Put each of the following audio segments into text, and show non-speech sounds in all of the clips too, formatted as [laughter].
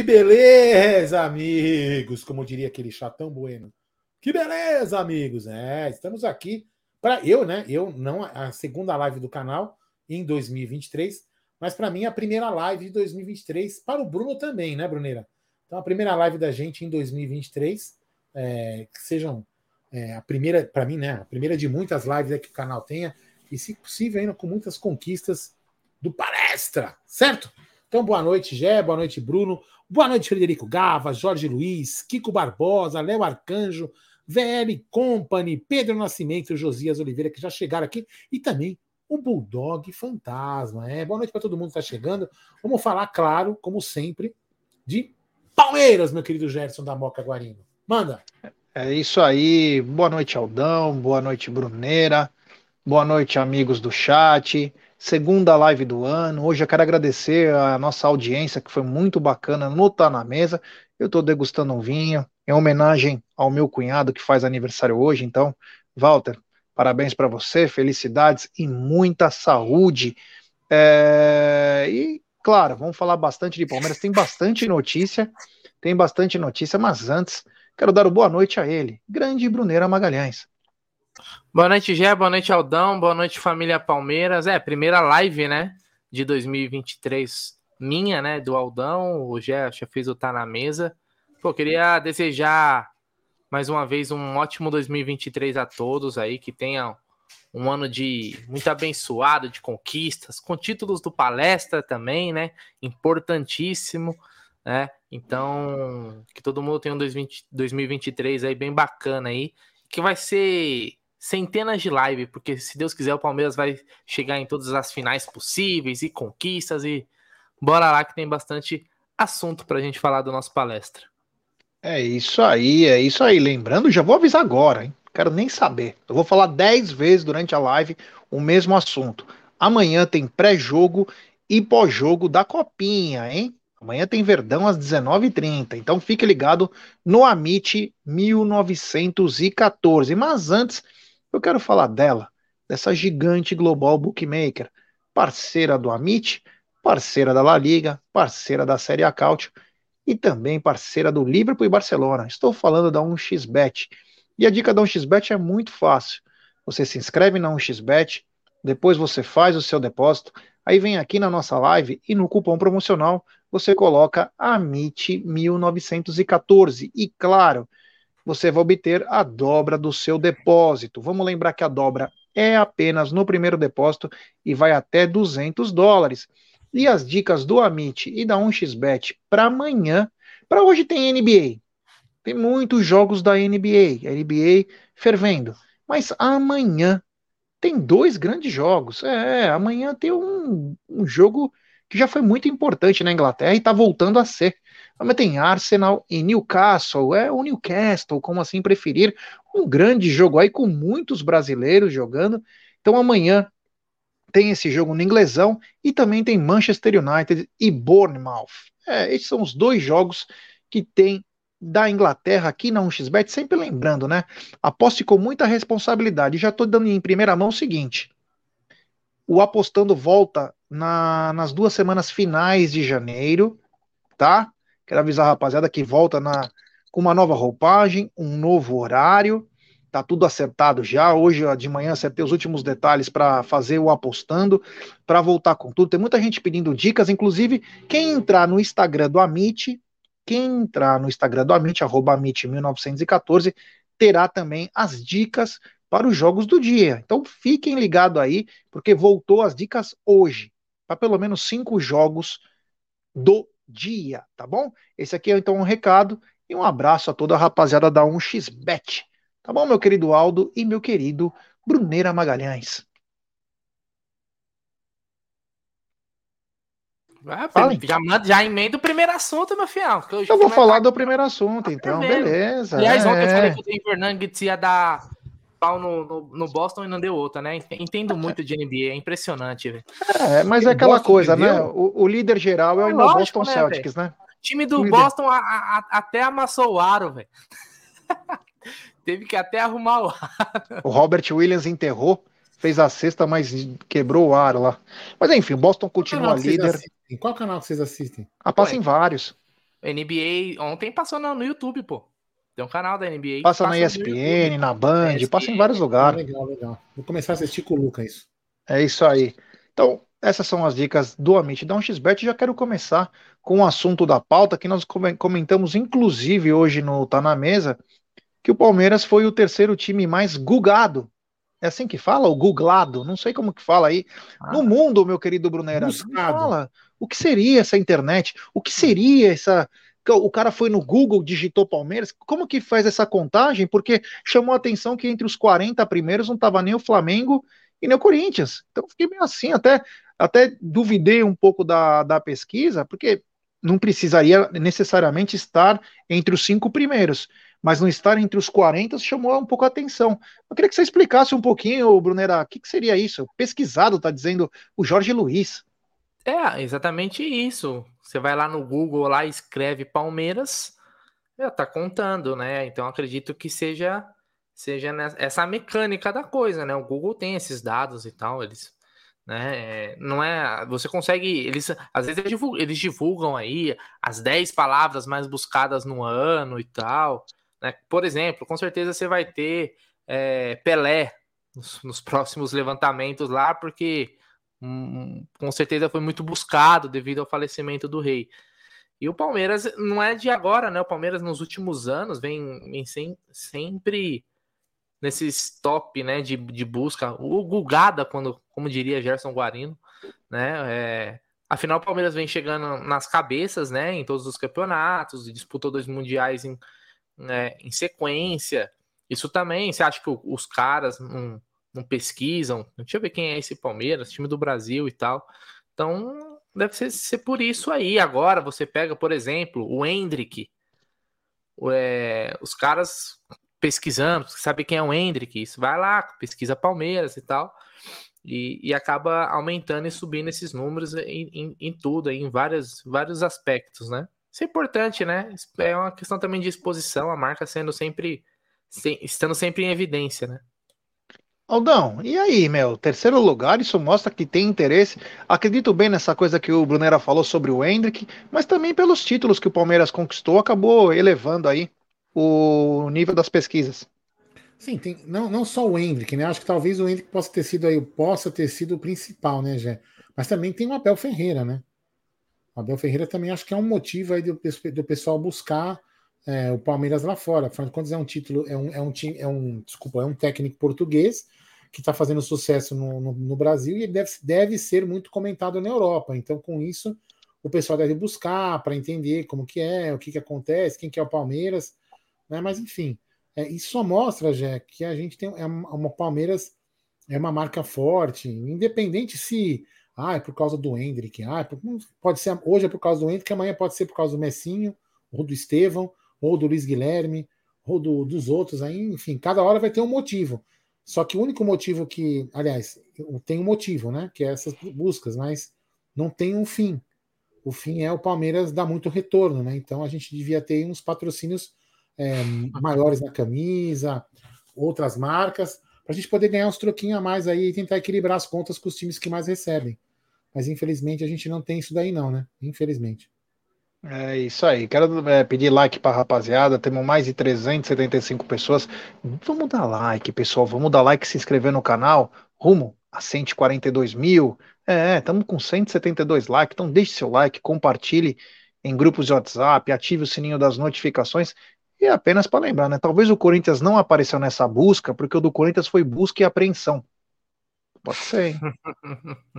que beleza, amigos! Como diria aquele chatão bueno. Que beleza, amigos! É, estamos aqui para eu, né? Eu não a segunda live do canal em 2023, mas para mim a primeira live de 2023 para o Bruno também, né, Bruneira? Então a primeira live da gente em 2023, é, que sejam é, a primeira para mim, né? A primeira de muitas lives que o canal tenha e, se possível, ainda com muitas conquistas do palestra, certo? Então, boa noite, Gé, boa noite, Bruno, boa noite, Frederico Gava, Jorge Luiz, Kiko Barbosa, Léo Arcanjo, VL Company, Pedro Nascimento, Josias Oliveira, que já chegaram aqui, e também o Bulldog Fantasma. É, boa noite para todo mundo que está chegando. Vamos falar, claro, como sempre, de Palmeiras, meu querido Gerson da Moca Guarino. Manda. É isso aí. Boa noite, Aldão. Boa noite, Bruneira. Boa noite, amigos do chat segunda live do ano. Hoje eu quero agradecer a nossa audiência, que foi muito bacana no Tá na Mesa. Eu estou degustando um vinho, em homenagem ao meu cunhado que faz aniversário hoje. Então, Walter, parabéns para você, felicidades e muita saúde. É... E, claro, vamos falar bastante de Palmeiras. Tem bastante notícia, tem bastante notícia, mas antes, quero dar boa noite a ele, grande Bruneira Magalhães. Boa noite, Gé. Boa noite, Aldão. Boa noite, família Palmeiras. É, primeira live, né? De 2023 minha, né? Do Aldão. O Gé já fez o Tá na Mesa. Pô, queria desejar mais uma vez um ótimo 2023 a todos aí. Que tenham um ano de muito abençoado, de conquistas, com títulos do palestra também, né? Importantíssimo, né? Então, que todo mundo tenha um 2023 aí bem bacana aí, que vai ser centenas de lives, porque se Deus quiser o Palmeiras vai chegar em todas as finais possíveis e conquistas e bora lá que tem bastante assunto para a gente falar do nosso palestra. É isso aí, é isso aí. Lembrando, já vou avisar agora, hein? Quero nem saber. Eu vou falar 10 vezes durante a live o mesmo assunto. Amanhã tem pré-jogo e pós-jogo da Copinha, hein? Amanhã tem Verdão às 19h30. Então fique ligado no Amit 1914. Mas antes, eu quero falar dela, dessa gigante global bookmaker, parceira do Amit, parceira da La Liga, parceira da Série A Cautio e também parceira do Liverpool e Barcelona. Estou falando da 1xBet. E a dica da 1xBet é muito fácil. Você se inscreve na 1xBet, depois você faz o seu depósito, aí vem aqui na nossa live e no cupom promocional você coloca AMIT1914. E claro, você vai obter a dobra do seu depósito. Vamos lembrar que a dobra é apenas no primeiro depósito e vai até 200 dólares. E as dicas do Amit e da 1xBet para amanhã, para hoje tem NBA. Tem muitos jogos da NBA, NBA fervendo. Mas amanhã tem dois grandes jogos. É, amanhã tem um, um jogo que já foi muito importante na Inglaterra e está voltando a ser. Mas tem Arsenal e Newcastle, é o Newcastle, como assim preferir. Um grande jogo aí com muitos brasileiros jogando. Então amanhã tem esse jogo no inglesão e também tem Manchester United e Bournemouth. É, esses são os dois jogos que tem da Inglaterra aqui na 1xBet, sempre lembrando, né? Aposte com muita responsabilidade. Já estou dando em primeira mão o seguinte: o apostando volta na, nas duas semanas finais de janeiro, tá? Quero avisar a rapaziada que volta na, com uma nova roupagem, um novo horário. Tá tudo acertado já. Hoje de manhã acertei os últimos detalhes para fazer o apostando, para voltar com tudo. Tem muita gente pedindo dicas, inclusive quem entrar no Instagram do Amit, quem entrar no Instagram do Amit, arroba Amit1914, terá também as dicas para os jogos do dia. Então fiquem ligados aí, porque voltou as dicas hoje, para pelo menos cinco jogos do dia, tá bom? Esse aqui é então um recado e um abraço a toda a rapaziada da 1xBet. Tá bom, meu querido Aldo e meu querido Bruneira Magalhães? Ah, já, já emenda o primeiro assunto, meu fiel. Eu, vou falar do primeiro assunto, então, beleza. Aliás, é. ontem eu falei que o Nuggets ia dar pau no, no, no, Boston e não deu outra, né? Entendo muito de NBA, é impressionante, velho. É, mas é aquela Boston coisa, né? O, o, líder geral é o é Boston né, Celtics, véio? né? O time do Boston a, a, até amassou o aro, velho. [laughs] Teve que até arrumar o aro. O Robert Williams enterrou, fez a cesta, mas quebrou o aro lá. Mas enfim, o Boston continua líder. Em qual canal vocês assistem? Ah, passa em vários. NBA ontem passou no, no YouTube, pô. Tem um canal da NBA. Passa, passa na ESPN, na Band, ESPN. passa em vários lugares. Legal, legal. Vou começar a assistir com o Luca isso. É isso aí. Então, essas são as dicas do Amit da 1xBet. Já quero começar com o assunto da pauta que nós comentamos, inclusive, hoje no Tá Na Mesa, que o Palmeiras foi o terceiro time mais gugado. É assim que fala? O googlado? Não sei como que fala aí. Ah, no mundo, meu querido Brunera. Fala. O que seria essa internet? O que seria essa o cara foi no Google, digitou Palmeiras. Como que faz essa contagem? Porque chamou a atenção que entre os 40 primeiros não estava nem o Flamengo e nem o Corinthians. Então fiquei meio assim, até, até duvidei um pouco da, da pesquisa, porque não precisaria necessariamente estar entre os cinco primeiros, mas não estar entre os 40 chamou um pouco a atenção. Eu queria que você explicasse um pouquinho, Brunera, o que, que seria isso? Pesquisado, está dizendo o Jorge Luiz. É, exatamente isso. Você vai lá no Google, lá escreve Palmeiras, já tá contando, né? Então acredito que seja seja essa mecânica da coisa, né? O Google tem esses dados e tal, eles né? Não é, você consegue, eles às vezes eles divulgam, eles divulgam aí as 10 palavras mais buscadas no ano e tal, né? Por exemplo, com certeza você vai ter é, Pelé nos, nos próximos levantamentos lá, porque com certeza foi muito buscado devido ao falecimento do rei. E o Palmeiras não é de agora, né? O Palmeiras nos últimos anos vem, vem sem, sempre nesses top, né, de, de busca. O Gugada, quando, como diria Gerson Guarino, né? É, afinal, o Palmeiras vem chegando nas cabeças, né, em todos os campeonatos, disputou dois mundiais em, né, em sequência. Isso também, você acha que os caras não pesquisam. Deixa eu ver quem é esse Palmeiras, time do Brasil e tal. Então, deve ser, ser por isso aí. Agora, você pega, por exemplo, o Hendrick. É, os caras pesquisando, sabe quem é o Hendrick, isso vai lá, pesquisa Palmeiras e tal, e, e acaba aumentando e subindo esses números em, em, em tudo, em vários, vários aspectos, né? Isso é importante, né? É uma questão também de exposição, a marca sendo sempre, se, estando sempre em evidência, né? Aldão, e aí, meu? Terceiro lugar, isso mostra que tem interesse. Acredito bem nessa coisa que o Brunera falou sobre o Hendrick, mas também pelos títulos que o Palmeiras conquistou, acabou elevando aí o nível das pesquisas. Sim, tem, não, não só o Hendrick, né? Acho que talvez o Hendrick possa ter sido aí, possa ter sido o principal, né, Jé? Mas também tem o Abel Ferreira, né? O Abel Ferreira também acho que é um motivo aí do, do pessoal buscar é, o Palmeiras lá fora. Afinal de contas, é um título, é um, é um time, é um, desculpa, é um técnico português que está fazendo sucesso no, no, no, Brasil e deve, deve ser muito comentado na Europa. Então, com isso, o pessoal deve buscar para entender como que é, o que, que acontece, quem que é o Palmeiras, né? Mas enfim, é, isso só mostra, Jé, que a gente tem é uma, uma Palmeiras é uma marca forte, independente se ah, é por causa do Hendrick, ah, é pode ser hoje é por causa do Hendrick, amanhã pode ser por causa do Messinho, ou do Estevão, ou do Luiz Guilherme, ou do, dos outros aí, enfim, cada hora vai ter um motivo. Só que o único motivo que, aliás, tem um motivo, né? Que é essas buscas, mas não tem um fim. O fim é o Palmeiras dar muito retorno, né? Então a gente devia ter uns patrocínios é, maiores na camisa, outras marcas, para a gente poder ganhar uns troquinhos a mais aí e tentar equilibrar as contas com os times que mais recebem. Mas infelizmente a gente não tem isso daí, não, né? Infelizmente. É isso aí. Quero é, pedir like para rapaziada. Temos mais de 375 pessoas. Vamos dar like, pessoal. Vamos dar like, se inscrever no canal. Rumo a 142 mil. É, estamos com 172 likes. Então deixe seu like, compartilhe em grupos de WhatsApp, ative o sininho das notificações. E apenas para lembrar, né? Talvez o Corinthians não apareceu nessa busca, porque o do Corinthians foi busca e apreensão. Pode ser. Hein?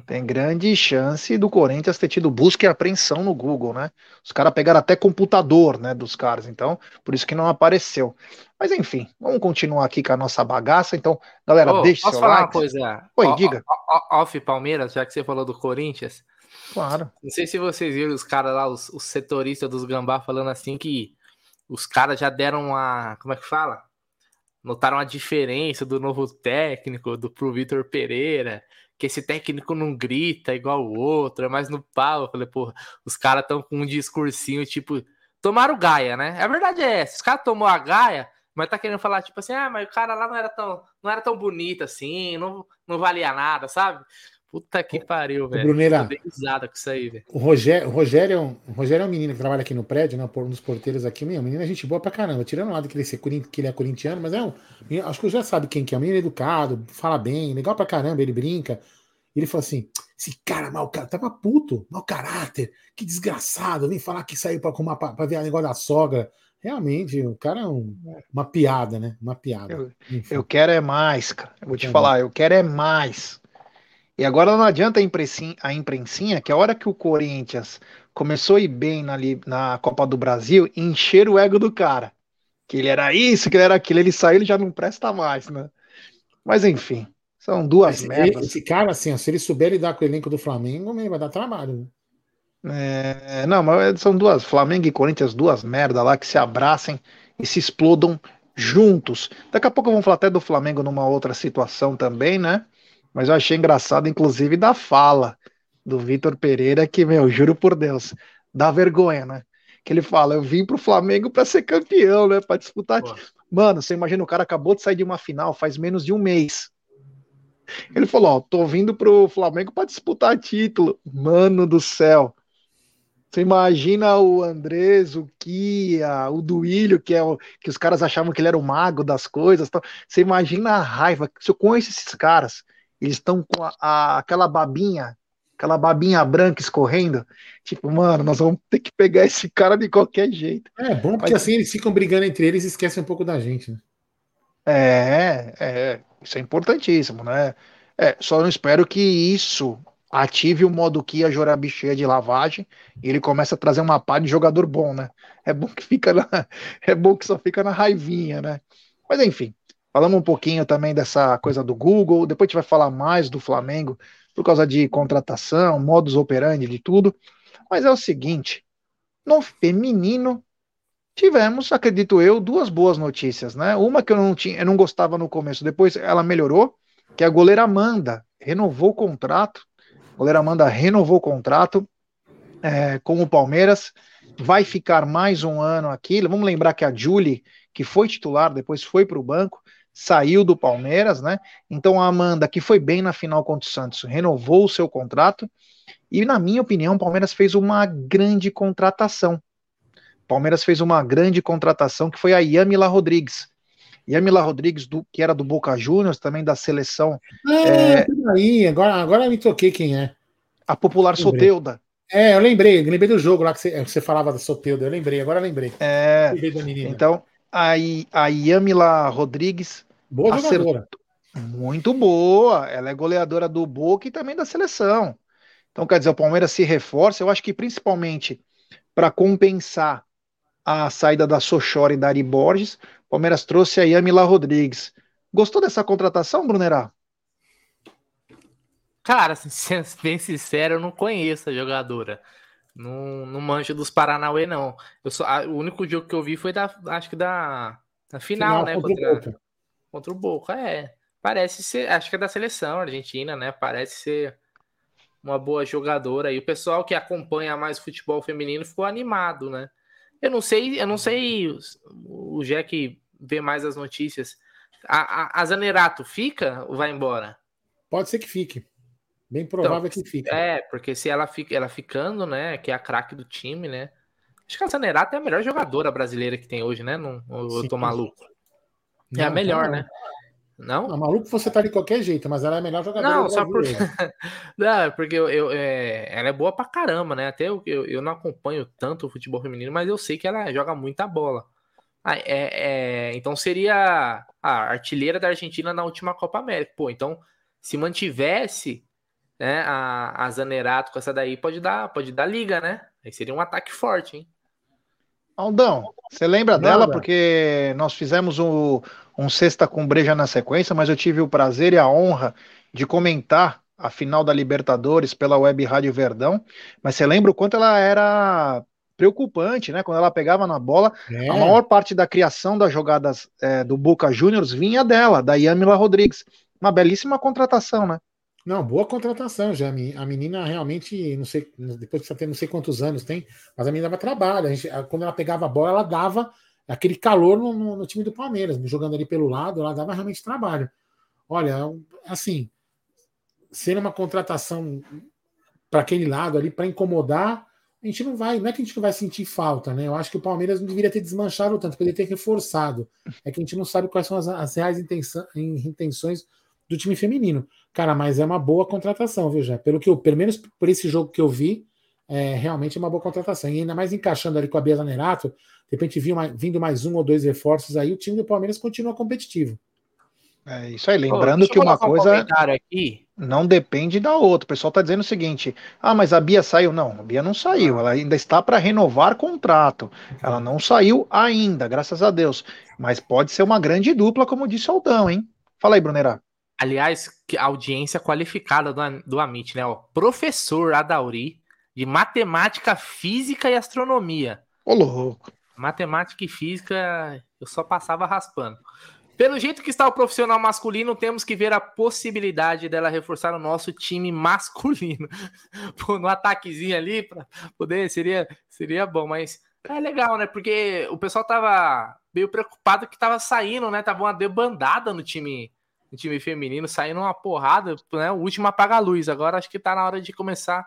Tem grande chance do Corinthians ter tido busca e apreensão no Google, né? Os caras pegaram até computador, né, dos caras, então, por isso que não apareceu. Mas enfim, vamos continuar aqui com a nossa bagaça. Então, galera, oh, deixe posso seu falar like. uma coisa? Oi, o, diga. Off Palmeiras, já que você falou do Corinthians. Claro. Não sei se vocês viram os caras lá, os, os setoristas dos Gambá falando assim que os caras já deram uma, como é que fala? Notaram a diferença do novo técnico, do pro Vitor Pereira, que esse técnico não grita igual o outro, é mais no pau. Eu falei, porra, os caras estão com um discursinho tipo, tomaram Gaia, né? A verdade é essa, os caras tomou a Gaia, mas tá querendo falar tipo assim, ah, mas o cara lá não era tão, não era tão bonito assim, não, não valia nada, sabe? Puta que pariu, velho. Bruneira, risada com isso aí, velho. O Rogério, o, Rogério, é um- o Rogério é um menino que trabalha aqui no prédio, né, por- nos porteiros aqui. Meu, menino é gente boa pra caramba. Tirando o lado que ele, é corin- que ele é corintiano, mas é um. Acho que eu já sabe quem que é. Um menino educado, fala bem, legal pra caramba, ele brinca. Ele falou assim: esse cara mau cara, tava puto, mau caráter, que desgraçado, vem falar que saiu pra, comer, pra, pra ver o negócio da sogra. Realmente, o cara é um- uma piada, né? Uma piada. Eu-. Eu quero é mais, cara. Eu vou te falar, eu quero é mais. E agora não adianta a imprensinha, a imprensinha que a hora que o Corinthians começou a ir bem na, na Copa do Brasil, encher o ego do cara. Que ele era isso, que ele era aquilo, ele saiu, ele já não presta mais, né? Mas enfim, são duas Esse, merdas. esse cara, assim, ó, se ele souber lidar com o elenco do Flamengo, vai dar trabalho. né? É, não, mas são duas, Flamengo e Corinthians, duas merda lá que se abracem e se explodam juntos. Daqui a pouco vamos falar até do Flamengo numa outra situação também, né? Mas eu achei engraçado, inclusive, da fala do Vitor Pereira, que, meu, juro por Deus, dá vergonha, né? Que ele fala: Eu vim pro Flamengo pra ser campeão, né? Pra disputar. Pô. Mano, você imagina, o cara acabou de sair de uma final faz menos de um mês. Ele falou: Ó, tô vindo pro Flamengo pra disputar título. Mano do céu. Você imagina o Andrés, o Kia, o Duílio, que, é o, que os caras achavam que ele era o mago das coisas. tal. Você imagina a raiva. Se eu conheço esses caras, eles estão com a- a- aquela babinha, aquela babinha branca escorrendo. Tipo, mano, nós vamos ter que pegar esse cara de qualquer jeito. É bom porque Mas- assim eles ficam brigando entre eles e esquecem um pouco da gente, né? É, é, isso é importantíssimo, né? É, só não espero que isso ative o modo Kia Jorabicheia de lavagem e ele começa a trazer uma pá de jogador bom, né? É bom que fica na, [laughs] é bom que só fica na raivinha, né? Mas enfim, falamos um pouquinho também dessa coisa do Google, depois a gente vai falar mais do Flamengo por causa de contratação, modus operandi, de tudo. Mas é o seguinte, no feminino tivemos, acredito eu, duas boas notícias, né? Uma que eu não tinha, eu não gostava no começo, depois ela melhorou, que a goleira Amanda renovou o contrato. A goleira Amanda renovou o contrato é, com o Palmeiras, vai ficar mais um ano aqui. Vamos lembrar que a Julie, que foi titular, depois foi para o banco, saiu do Palmeiras, né? Então a Amanda, que foi bem na final contra o Santos, renovou o seu contrato. E, na minha opinião, o Palmeiras fez uma grande contratação. O Palmeiras fez uma grande contratação que foi a Yamila Rodrigues. Yamila Rodrigues, do, que era do Boca Juniors, também da seleção, Ah, aí, agora, agora me toquei quem é. a popular. Soteuda. É, eu lembrei, eu lembrei do jogo lá que você, que você falava da Soteuda, eu lembrei, agora eu lembrei. É, Lembrei então, a, I- a Yamila Rodrigues, Boa jogadora. muito boa. Ela é goleadora do Boca e também da seleção. Então, quer dizer, o Palmeiras se reforça. Eu acho que principalmente para compensar a saída da Sochora e da Ari Borges, o Palmeiras trouxe a Yamila Rodrigues. Gostou dessa contratação, Brunerá? Cara, [laughs] sendo bem sincero, eu não conheço a jogadora. Não, não manjo dos Paranauê, não. Eu só, a- o único jogo que eu vi foi da, acho que da, da final, né? contra o Contra, Boca. contra o Boca, é. Parece ser, acho que é da seleção argentina, né? Parece ser uma boa jogadora. E o pessoal que acompanha mais o futebol feminino ficou animado, né? Eu não sei, eu não sei, o Jack vê mais as notícias. A, a, a Zanerato fica ou vai embora? Pode ser que fique. Bem provável que fique. É, porque se ela fica, ela ficando, né, que é a craque do time, né? Acho que a Zanerato é a melhor jogadora brasileira que tem hoje, né? Não, eu tô maluco. É a Não, melhor, não. né? Não? Não, maluco você tá de qualquer jeito, mas ela é a melhor jogadora Não, só por-. [laughs] Não, é porque eu, eu- é, ela é boa pra caramba, né? Até eu, eu, eu não acompanho tanto o futebol feminino, mas eu sei que ela joga muita bola. Ah, é, é, então seria a artilheira da Argentina na última Copa América. Pô, então se mantivesse né, a, a Zanerato com essa daí, pode dar, pode dar liga, né? Aí seria um ataque forte, hein? Aldão, você lembra Nada. dela? Porque nós fizemos um, um Sexta com Breja na sequência, mas eu tive o prazer e a honra de comentar a final da Libertadores pela Web Rádio Verdão. Mas você lembra o quanto ela era preocupante, né? Quando ela pegava na bola, É, a maior parte da criação das jogadas é, do Boca Juniors vinha dela, da Yamila Rodrigues. Uma belíssima contratação, né? Não, boa contratação já. A meni- a menina realmente, não sei, depois que você tem não sei quantos anos tem, mas a menina dava trabalho. A gente- quando ela pegava a bola, ela dava aquele calor no, no- no time do Palmeiras, jogando ali pelo lado, ela dava realmente trabalho. Olha, assim, sendo uma contratação para aquele lado ali, para incomodar, a gente não vai, não é que a gente não vai sentir falta, né? Eu acho que o Palmeiras não deveria ter desmanchado tanto, poderia ter reforçado. É que a gente não sabe quais são as, as reais intenções do time feminino. Cara, mas é uma boa contratação, viu, já? Pelo que eu, pelo menos por esse jogo que eu vi, é realmente é uma boa contratação. E ainda mais encaixando ali com a Bia Zanerato, de repente vindo mais um ou dois reforços aí, o time do Palmeiras continua competitivo. É isso aí, lembrando que uma coisa um aqui. não depende da outra. O pessoal está dizendo o seguinte: ah, mas a Bia saiu. Não, a Bia não saiu, ela ainda está para renovar contrato. Ela não saiu ainda, graças a Deus. Mas pode ser uma grande dupla, como disse o Aldão, hein? Fala aí, Brunerá. Aliás, que audiência qualificada do, do Amit, né? O professor Adauri de matemática, física e astronomia. Ô, louco. Matemática e física, eu só passava raspando. Pelo jeito que está o profissional masculino, temos que ver a possibilidade dela reforçar o nosso time masculino. [laughs] Pô, no ataquezinho ali, para poder, seria, seria bom, mas é legal, né? Porque o pessoal tava meio preocupado que tava saindo, né? Tava uma debandada no time, no time feminino, saindo uma porrada, né? O último apaga a luz. Agora acho que tá na hora de começar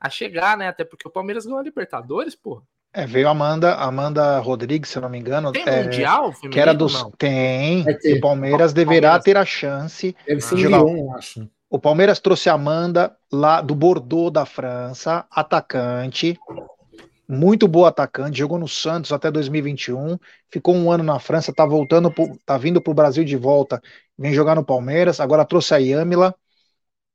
a chegar, né? Até porque o Palmeiras ganhou a Libertadores, pô. É, veio Amanda, Amanda Rodrigues, se eu não me engano. Tem é, Mundial feminino, que era dos não? Tem. O Palmeiras deverá Palmeiras. ter a chance. Deve ser de jogar. Um, acho. O Palmeiras trouxe a Amanda lá do Bordeaux da França, atacante. Muito boa atacante, jogou no Santos até 2021, ficou um ano na França, tá voltando, pro, tá vindo para o Brasil de volta, vem jogar no Palmeiras, agora trouxe a Yamila,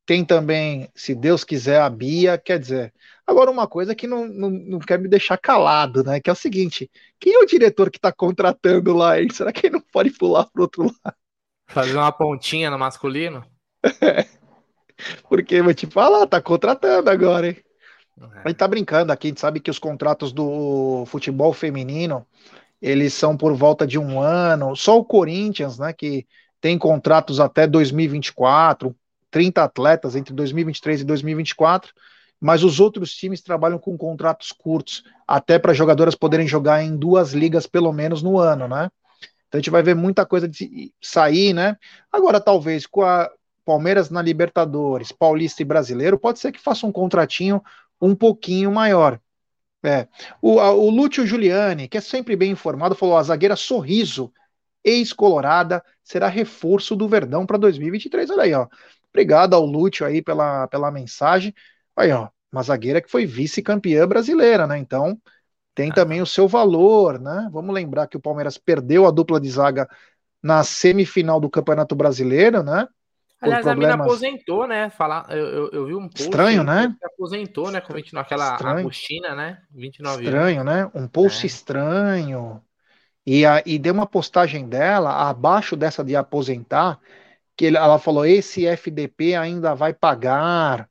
tem também, se Deus quiser, a Bia, quer dizer, Agora, uma coisa que não, não, não quer me deixar calado, né? Que é o seguinte: quem é o diretor que está contratando lá? Hein? Será que ele não pode pular para outro lado? Fazer uma pontinha no masculino? [laughs] Porque vou te falar, tá contratando agora, hein? É. A gente tá brincando aqui, a gente sabe que os contratos do futebol feminino eles são por volta de um ano. Só o Corinthians, né, que tem contratos até 2024, 30 atletas entre 2023 e 2024 mas os outros times trabalham com contratos curtos, até para jogadoras poderem jogar em duas ligas pelo menos no ano, né? Então a gente vai ver muita coisa de sair, né? Agora, talvez com a Palmeiras na Libertadores, Paulista e Brasileiro, pode ser que faça um contratinho um pouquinho maior. É. O, a, o Lúcio Giuliani, que é sempre bem informado, falou: a zagueira Sorriso, ex-colorada, será reforço do Verdão para 2023. Olha aí, ó. Obrigado ao Lúcio aí pela, pela mensagem. Aí, ó, uma zagueira que foi vice-campeã brasileira, né? Então, tem ah. também o seu valor, né? Vamos lembrar que o Palmeiras perdeu a dupla de zaga na semifinal do Campeonato Brasileiro, né? Aliás, problemas... a mina aposentou, né? Falar, eu, eu, eu vi um post Estranho, né? aposentou, né? Com 29, aquela Estranho. Agostina, né? 29 Estranho, anos. né? Um post é. estranho. E, a, e deu uma postagem dela, abaixo dessa de aposentar, que ela falou: esse FDP ainda vai pagar.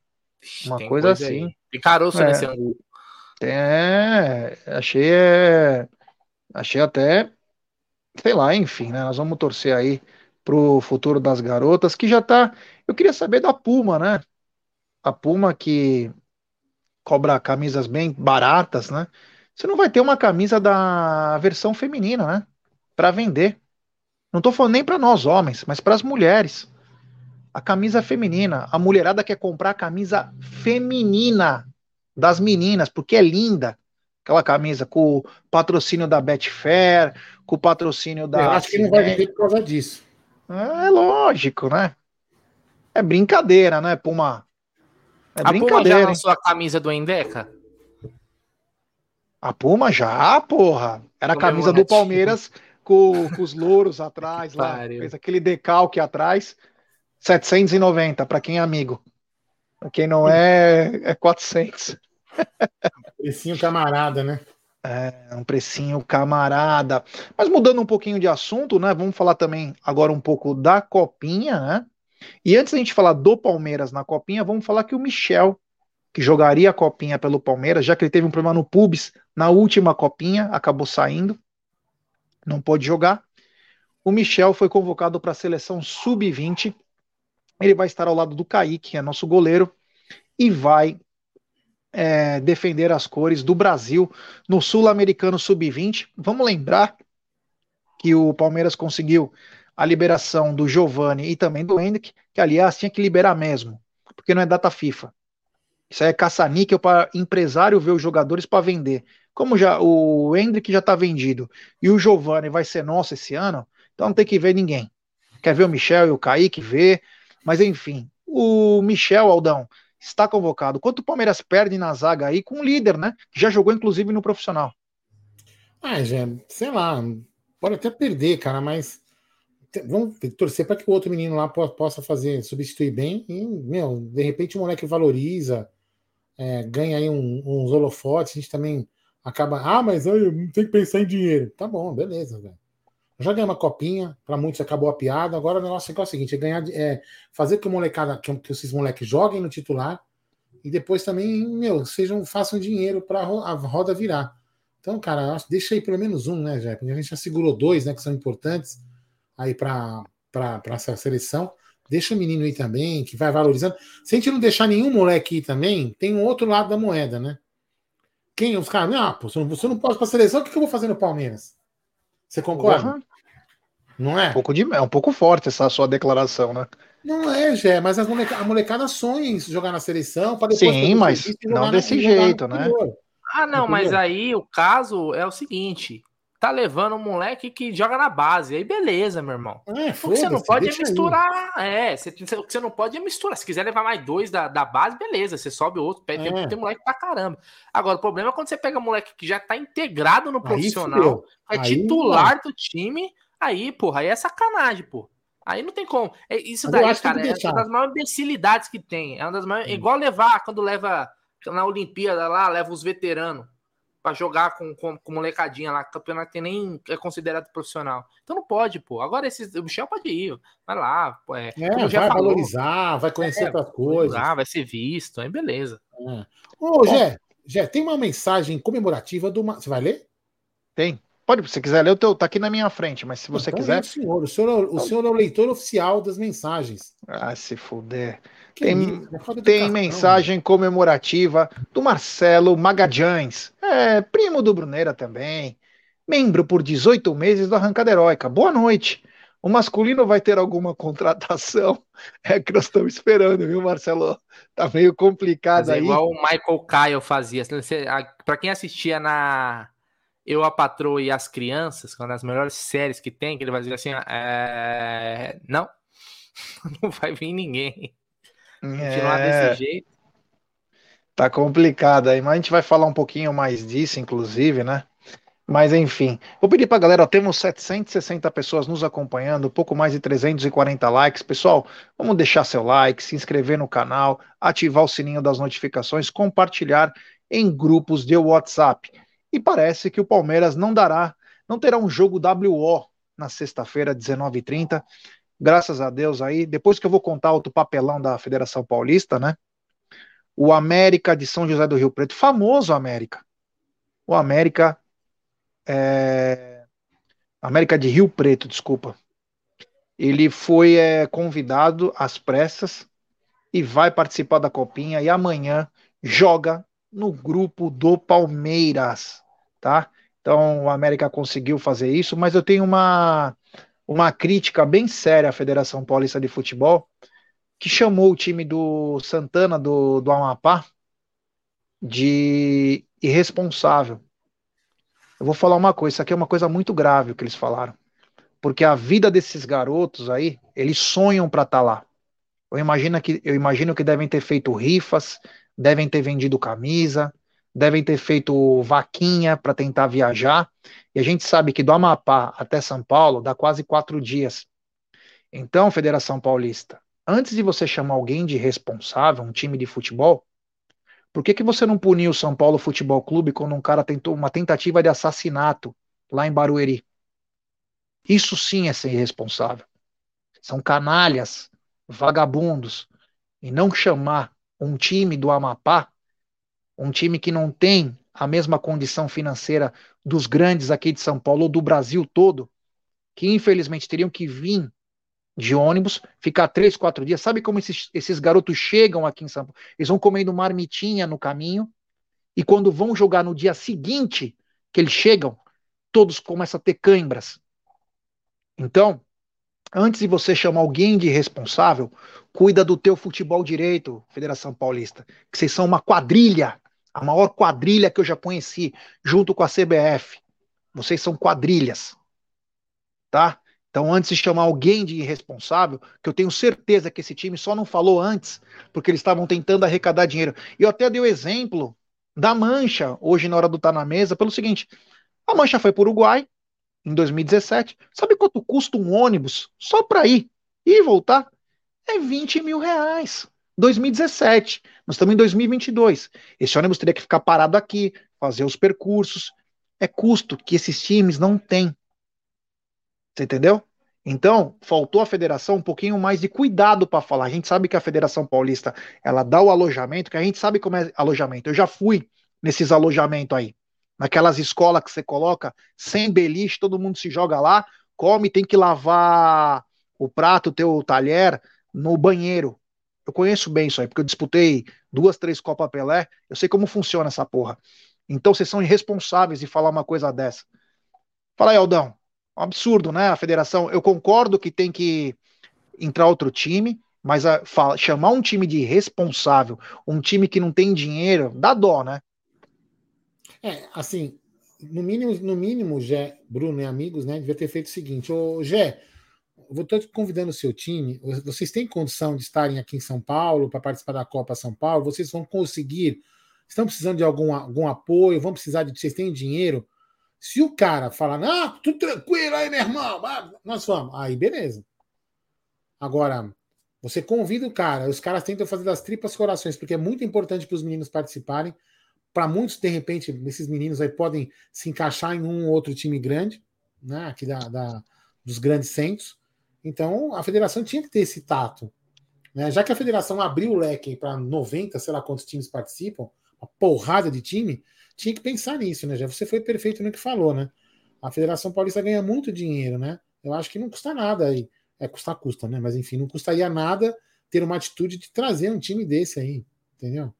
Uma coisa, coisa, assim. Aí. E caroço é. nesse ângulo. É, achei. É, achei até. Sei lá, enfim, né? Nós vamos torcer aí pro futuro das garotas, que já tá. Eu queria saber da Puma, né? A Puma que cobra camisas bem baratas, né? Você não vai ter uma camisa da versão feminina, né? Para vender. Não tô falando nem para nós homens, mas para as mulheres a camisa feminina. A mulherada quer comprar a camisa feminina das meninas, porque é linda. Aquela camisa com o patrocínio da Betfair, com o patrocínio da. Eu acho que não vai vender por causa disso. É, é lógico, né? É brincadeira, né, Puma? É a brincadeira. Puma já lançou a camisa do Endeca? A Puma já, porra. Era a camisa do Palmeiras com, com, os louros [laughs] atrás lá. Fez aquele decalque atrás. 790 para quem é amigo. Para quem não é, é 400. Precinho camarada, né? É, um precinho camarada. Mas mudando um pouquinho de assunto, né? Vamos falar também agora um pouco da Copinha, né? E antes da gente falar do Palmeiras na Copinha, vamos falar que o Michel, que jogaria a Copinha pelo Palmeiras, já que ele teve um problema no pubis na última Copinha, acabou saindo, não pôde jogar. O Michel foi convocado para a seleção sub-20 ele vai estar ao lado do Kaique, que é nosso goleiro, e vai é, defender as cores do Brasil no Sul-Americano Sub-20. Vamos lembrar que o Palmeiras conseguiu a liberação do Giovani e também do Hendrick, que aliás tinha que liberar mesmo, porque não é data FIFA. Isso aí é caça-níquel para empresário ver os jogadores para vender. Como já o Hendrick já está vendido e o Giovanni vai ser nosso esse ano, então não tem que ver ninguém. Quer ver o Michel e o Kaique ver, mas enfim, o Michel Aldão está convocado. Quanto o Palmeiras perde na zaga aí com o líder, né? Que já jogou inclusive no profissional. Ah, já, sei lá, pode até perder, cara, mas vamos torcer para que o outro menino lá possa fazer, substituir bem e, meu, de repente o moleque valoriza, é, ganha aí um, uns holofotes, a gente também acaba, ah, mas eu tem que pensar em dinheiro. Tá bom, beleza, velho. Já ganhei uma copinha, para muitos acabou a piada. Agora o negócio é, o seguinte: é ganhar, é fazer que o molecada, que, que esses moleques joguem no titular e depois também, meu, sejam, façam dinheiro para a roda virar. Então, cara, deixa aí pelo menos um, né, Jé? A gente já segurou dois, né, que são importantes aí para essa seleção. Deixa o menino aí também, que vai valorizando. Se a gente não deixar nenhum moleque aí também, tem um outro lado da moeda, né? Quem? Os caras, ah, pô, não, você não pode para seleção, o que eu vou fazer no Palmeiras? Você concorda? Uhum. Não é? Um pouco de, é um pouco forte essa sua declaração, né? Não é, Gé, mas as molecada, a molecada sonha em jogar na seleção para depois. Sim, mas não desse jeito, né? Ah, não, Entendeu? mas aí o caso é o seguinte: tá levando um moleque que joga na base. Aí beleza, meu irmão. É, o que você não pode é misturar. Aí. É, você, o que você não pode é misturar. Se quiser levar mais dois da, da base, beleza. Você sobe outro. Tem, é. tem moleque pra caramba. Agora, o problema é quando você pega moleque que já tá integrado no profissional, aí, é titular do time. Aí, porra, aí é sacanagem, pô. Aí não tem como. É, isso daí, cara, é uma das maiores imbecilidades que tem. É uma das maiores. Hum. Igual levar, quando leva na Olimpíada lá, leva os veteranos para jogar com, com, com, molecadinha lá, campeonato que nem é considerado profissional. Então não pode, pô. Agora esse, o Michel pode ir, vai lá, pô, é, é vai falou, valorizar, vai conhecer é, outras coisas. vai ser visto, aí beleza. É. Ô, Gé, Gé, tem uma mensagem comemorativa do. Você vai ler? Tem. Pode, se você quiser ler, o teu tá aqui na minha frente, mas se você então, quiser. Senhor, o senhor, é o então senhor é o leitor oficial das mensagens. Ah, se fuder. Que tem, tem mensagem comemorativa do Marcelo Magadjães, é, primo do Bruneira também, membro por 18 meses do Arrancada Heróica. Boa noite. O masculino vai ter alguma contratação? [laughs] É que nós estamos esperando, viu, Marcelo? Tá meio complicado é aí. Igual o Michael Kyle fazia. Para quem assistia na eu, a Patroa e as Crianças, uma das melhores séries que tem, que ele vai dizer assim: é... não, [laughs] não vai vir ninguém. Continuar é... desse jeito. Tá complicado aí, mas a gente vai falar um pouquinho mais disso, inclusive, né? Mas enfim, vou pedir pra galera, ó, temos 760 pessoas nos acompanhando, pouco mais de 340 likes. Pessoal, vamos deixar seu like, se inscrever no canal, ativar o sininho das notificações, compartilhar em grupos de WhatsApp. E parece que o Palmeiras não dará, não terá um jogo WO na sexta-feira, 19h30. Graças a Deus aí, depois que eu vou contar outro papelão da Federação Paulista, né? O América de São José do Rio Preto, famoso América. O América é... América de Rio Preto, desculpa. Ele foi é, convidado às pressas e vai participar da copinha e amanhã joga no grupo do Palmeiras, tá? Então o América conseguiu fazer isso, mas eu tenho uma, uma crítica bem séria à Federação Paulista de Futebol, que chamou o time do Santana do, do Amapá de irresponsável. Eu vou falar uma coisa, isso aqui é uma coisa muito grave o que eles falaram. Porque a vida desses garotos aí, eles sonham para estar tá lá. Eu imagino, que, eu imagino que devem ter feito rifas, devem ter vendido camisa, devem ter feito vaquinha para tentar viajar. E a gente sabe que do Amapá até São Paulo dá quase quatro dias. Então, Federação Paulista, antes de você chamar alguém de responsável, um time de futebol, por que, que você não puniu o São Paulo Futebol Clube quando um cara tentou uma tentativa de assassinato lá em Barueri? Isso sim é ser irresponsável. São canalhas, vagabundos. E não chamar um time do Amapá, um time que não tem a mesma condição financeira dos grandes aqui de São Paulo ou do Brasil todo, que infelizmente teriam que vir de ônibus, ficar três, quatro dias. Sabe como esses, esses garotos chegam aqui em São Paulo? Eles vão comendo marmitinha no caminho e quando vão jogar no dia seguinte que eles chegam, todos começam a ter cãibras. Então, antes de você chamar alguém de responsável, Cuida do teu futebol direito, Federação Paulista. Que vocês são uma quadrilha, a maior quadrilha que eu já conheci, junto com a CBF. Vocês são quadrilhas. Tá? Então, antes de chamar alguém de irresponsável, que eu tenho certeza que esse time só não falou antes, porque eles estavam tentando arrecadar dinheiro. Eu até dei o exemplo da Mancha, hoje na hora do Tá na Mesa, pelo seguinte: a Mancha foi para o Uruguai em 2017. Sabe quanto custa um ônibus só para ir e voltar? É 20 mil reais. 2017. Nós estamos em 2022. Esse ônibus teria que ficar parado aqui, fazer os percursos. É custo que esses times não têm. Você entendeu? Então, faltou a federação um pouquinho mais de cuidado para falar. A gente sabe que a Federação Paulista, ela dá o alojamento, que a gente sabe como é alojamento. Eu já fui nesses alojamentos aí. Naquelas escolas que você coloca sem beliche, todo mundo se joga lá, come, tem que lavar o prato, teu talher no banheiro. Eu conheço bem isso aí, porque eu disputei duas, três Copa Pelé, eu sei como funciona essa porra. Então vocês são irresponsáveis de falar uma coisa dessa. Fala aí, Aldão um absurdo, né? A federação, eu concordo que tem que entrar outro time, mas a, fala, chamar um time de responsável, um time que não tem dinheiro, dá dó, né? É, assim, no mínimo, no mínimo, Gé, Bruno e amigos, né, devia ter feito o seguinte: Ô, Gé, vou estar convidando o seu time. Vocês têm condição de estarem aqui em São Paulo para participar da Copa São Paulo? Vocês vão conseguir? Estão precisando de algum, algum apoio? Vão precisar de. Vocês têm dinheiro? Se o cara falar, não, tudo tranquilo aí, meu irmão, nós vamos. Aí, beleza. Agora, você convida o cara, os caras tentam fazer das tripas corações, porque é muito importante para os meninos participarem. Para muitos, de repente, esses meninos aí podem se encaixar em um ou outro time grande, né? Aqui da, da dos grandes centros. Então, a federação tinha que ter esse tato. Né? Já que a federação abriu o leque para 90, sei lá quantos times participam, uma porrada de time, tinha que pensar nisso, né? Já você foi perfeito no que falou, né? A Federação Paulista ganha muito dinheiro, né? Eu acho que não custa nada aí. É custar custa, né? Mas enfim, não custaria nada ter uma atitude de trazer um time desse aí, entendeu?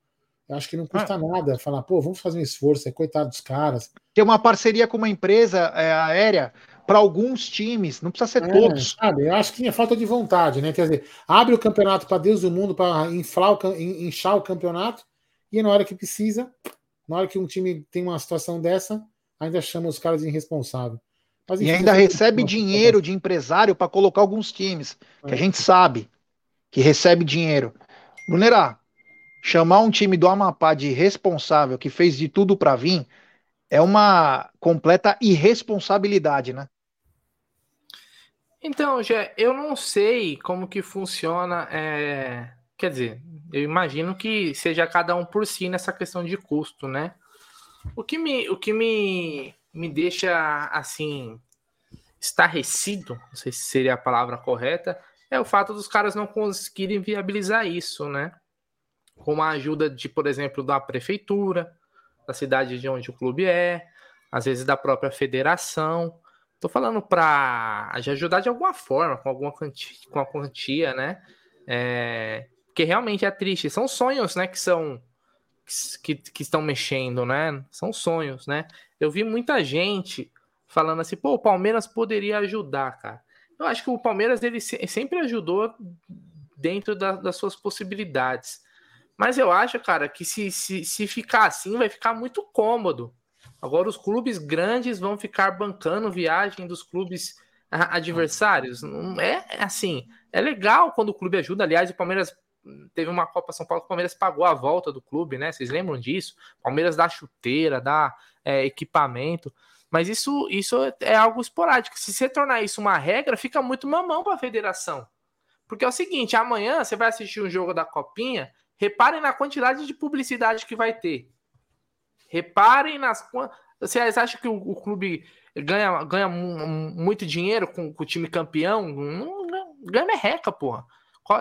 Eu acho que não custa ah. nada falar, pô, vamos fazer um esforço, é coitado dos caras. Ter uma parceria com uma empresa é, aérea para alguns times, não precisa ser é, todos. Sabe, eu acho que é falta de vontade, né? Quer dizer, abre o campeonato para Deus do mundo, para inchar o campeonato, e na hora que precisa, na hora que um time tem uma situação dessa, ainda chama os caras de irresponsável. Mas, enfim, e ainda recebe dinheiro de empresário para colocar alguns times, que a é. gente sabe que recebe dinheiro. Brunerá, chamar um time do Amapá de irresponsável, que fez de tudo para vir, é uma completa irresponsabilidade, né? Então, Gé, eu não sei como que funciona. É... Quer dizer, eu imagino que seja cada um por si nessa questão de custo, né? O que me, o que me, me deixa assim estarrecido, não sei se seria a palavra correta, é o fato dos caras não conseguirem viabilizar isso, né? Com a ajuda de, por exemplo, da prefeitura, da cidade de onde o clube é, às vezes da própria federação. Tô falando para ajudar de alguma forma, com alguma quantia, com a quantia, né? É, porque realmente é triste. São sonhos, né, que são que, que estão mexendo, né? São sonhos, né? Eu vi muita gente falando assim, pô, o Palmeiras poderia ajudar, cara. Eu acho que o Palmeiras ele sempre ajudou dentro da, das suas possibilidades. Mas eu acho, cara, que se, se, se ficar assim, vai ficar muito cômodo. Agora os clubes grandes vão ficar bancando viagem dos clubes adversários. Não é assim. É legal quando o clube ajuda. Aliás, o Palmeiras teve uma Copa São Paulo que o Palmeiras pagou a volta do clube, né? Vocês lembram disso? Palmeiras dá chuteira, dá é, equipamento. Mas isso, isso é algo esporádico. Se você tornar isso uma regra, fica muito mamão para a federação. Porque é o seguinte: amanhã você vai assistir um jogo da Copinha, reparem na quantidade de publicidade que vai ter. Reparem nas. Vocês acham que o, o clube ganha, ganha muito dinheiro com, com o time campeão? Não, ganha merreca, porra.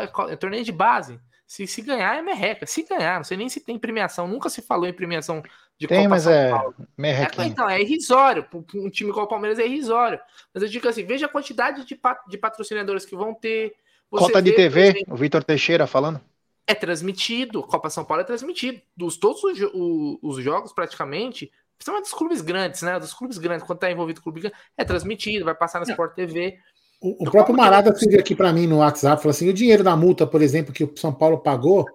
Qual, é torneio de base. Se, se ganhar, é merreca. Se ganhar, não sei nem se tem premiação. Nunca se falou em premiação de tem, Copa mas São é Paulo. merrequinha. É, então, é irrisório. Um time como o Palmeiras é irrisório. Mas eu digo assim, veja a quantidade de, pat de patrocinadores que vão ter. Você Cota de TV, exemplo, o Vitor Teixeira falando. É transmitido. Copa São Paulo é transmitido. Dos todos os, os, os jogos, praticamente, principalmente dos clubes grandes, né? Dos clubes grandes, quando tá envolvido o clube grande, é transmitido, vai passar na Sport TV. O, o próprio Marada escreveu aqui para mim no WhatsApp, falou assim: o dinheiro da multa, por exemplo, que o São Paulo pagou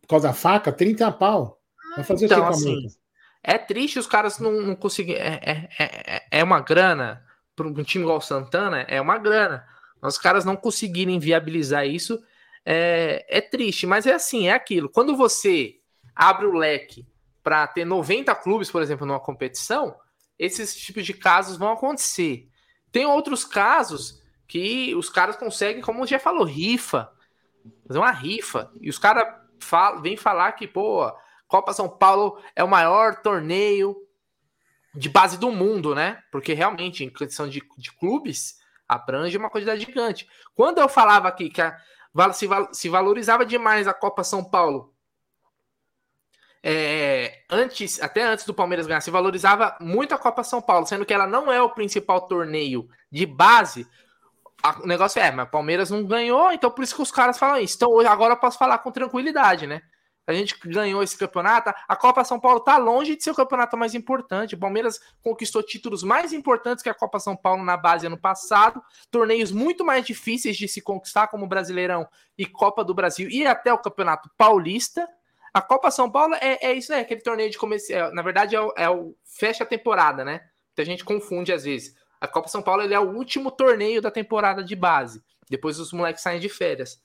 por causa da faca, 30 pau. Vai fazer então, o que com a assim, multa? É triste os caras não, não conseguirem. É, é, é, é uma grana para um time igual o Santana, é uma grana. Os caras não conseguirem viabilizar isso é, é triste, mas é assim, é aquilo. Quando você abre o leque para ter 90 clubes, por exemplo, numa competição, esses tipos de casos vão acontecer. Tem outros casos que os caras conseguem, como já falou, rifa. Fazer uma rifa. E os caras vêm falar que, pô, Copa São Paulo é o maior torneio de base do mundo, né? Porque realmente, em questão de, de clubes, abrange uma quantidade gigante. Quando eu falava aqui que a, se, se valorizava demais a Copa São Paulo, é, antes, até antes do Palmeiras ganhar, se valorizava muito a Copa São Paulo, sendo que ela não é o principal torneio de base. O negócio é, mas o Palmeiras não ganhou, então por isso que os caras falam isso. Então agora eu posso falar com tranquilidade, né? A gente ganhou esse campeonato. A Copa São Paulo está longe de ser o campeonato mais importante. O Palmeiras conquistou títulos mais importantes que a Copa São Paulo na base ano passado. Torneios muito mais difíceis de se conquistar, como o Brasileirão e Copa do Brasil e até o Campeonato Paulista. A Copa São Paulo é, é isso, é aquele torneio de começo. É, na verdade, é o, é o, fecha a temporada, né? Muita gente confunde às vezes. A Copa São Paulo é o último torneio da temporada de base. Depois os moleques saem de férias.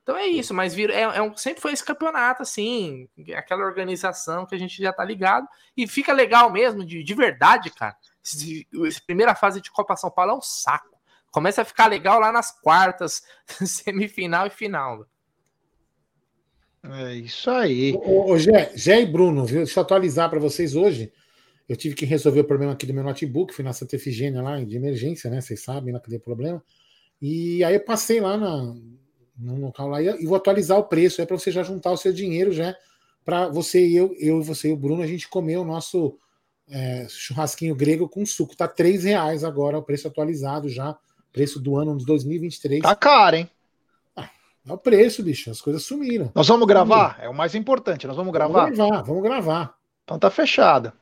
Então é isso, mas vira, é, é um, sempre foi esse campeonato, assim, aquela organização que a gente já tá ligado. E fica legal mesmo, de, de verdade, cara. Essa primeira fase de Copa São Paulo é um saco. Começa a ficar legal lá nas quartas, [laughs] semifinal e final. É isso aí. Ô, ô, Gé, Gé e Bruno, viu? deixa eu atualizar para vocês hoje. Eu tive que resolver o problema aqui do meu notebook, fui na Santa Efigênia lá, de emergência, né? Vocês sabem lá que deu problema. E aí eu passei lá na, no local lá e vou atualizar o preço, é para você já juntar o seu dinheiro já para você e eu, eu, você e o Bruno, a gente comer o nosso é, churrasquinho grego com suco. Tá três reais agora o preço atualizado já, preço do ano de 2023. Tá caro, hein? Ah, é o preço, bicho, as coisas sumiram. Nós vamos gravar? É o mais importante, nós vamos gravar? Vamos gravar, vamos gravar. Então tá fechado.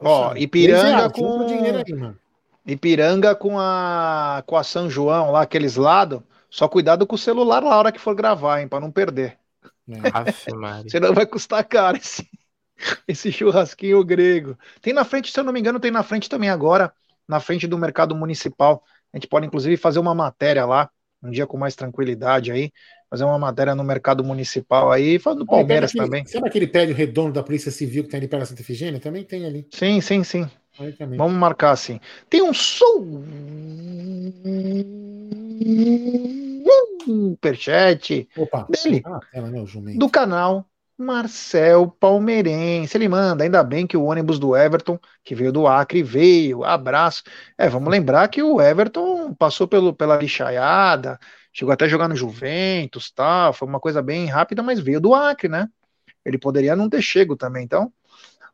Ó, Ipiranga reais, com... Dinheiro aí, mano. Ipiranga com a com a São João lá, aqueles lados só cuidado com o celular na hora que for gravar, hein, para não perder. É. [laughs] Senão vai custar caro esse, [laughs] esse churrasquinho grego. Tem na frente, se eu não me engano, tem na frente também agora, na frente do mercado municipal. A gente pode, inclusive, fazer uma matéria lá, um dia com mais tranquilidade aí, fazer uma matéria no mercado municipal aí, falando do Palmeiras aquele, também. Sabe aquele prédio redondo da Polícia Civil que tem ali perto da Santa Efigênia? Também tem ali. Sim, sim, sim. Vamos marcar assim. Tem um superchat Opa, dele, ah, do canal Marcel Palmeirense. Ele manda, ainda bem que o ônibus do Everton, que veio do Acre, veio. Abraço. É, vamos lembrar que o Everton passou pelo, pela lixaiada, chegou até a jogar no Juventus, tal. Foi uma coisa bem rápida, mas veio do Acre, né? Ele poderia não ter chego também. Então,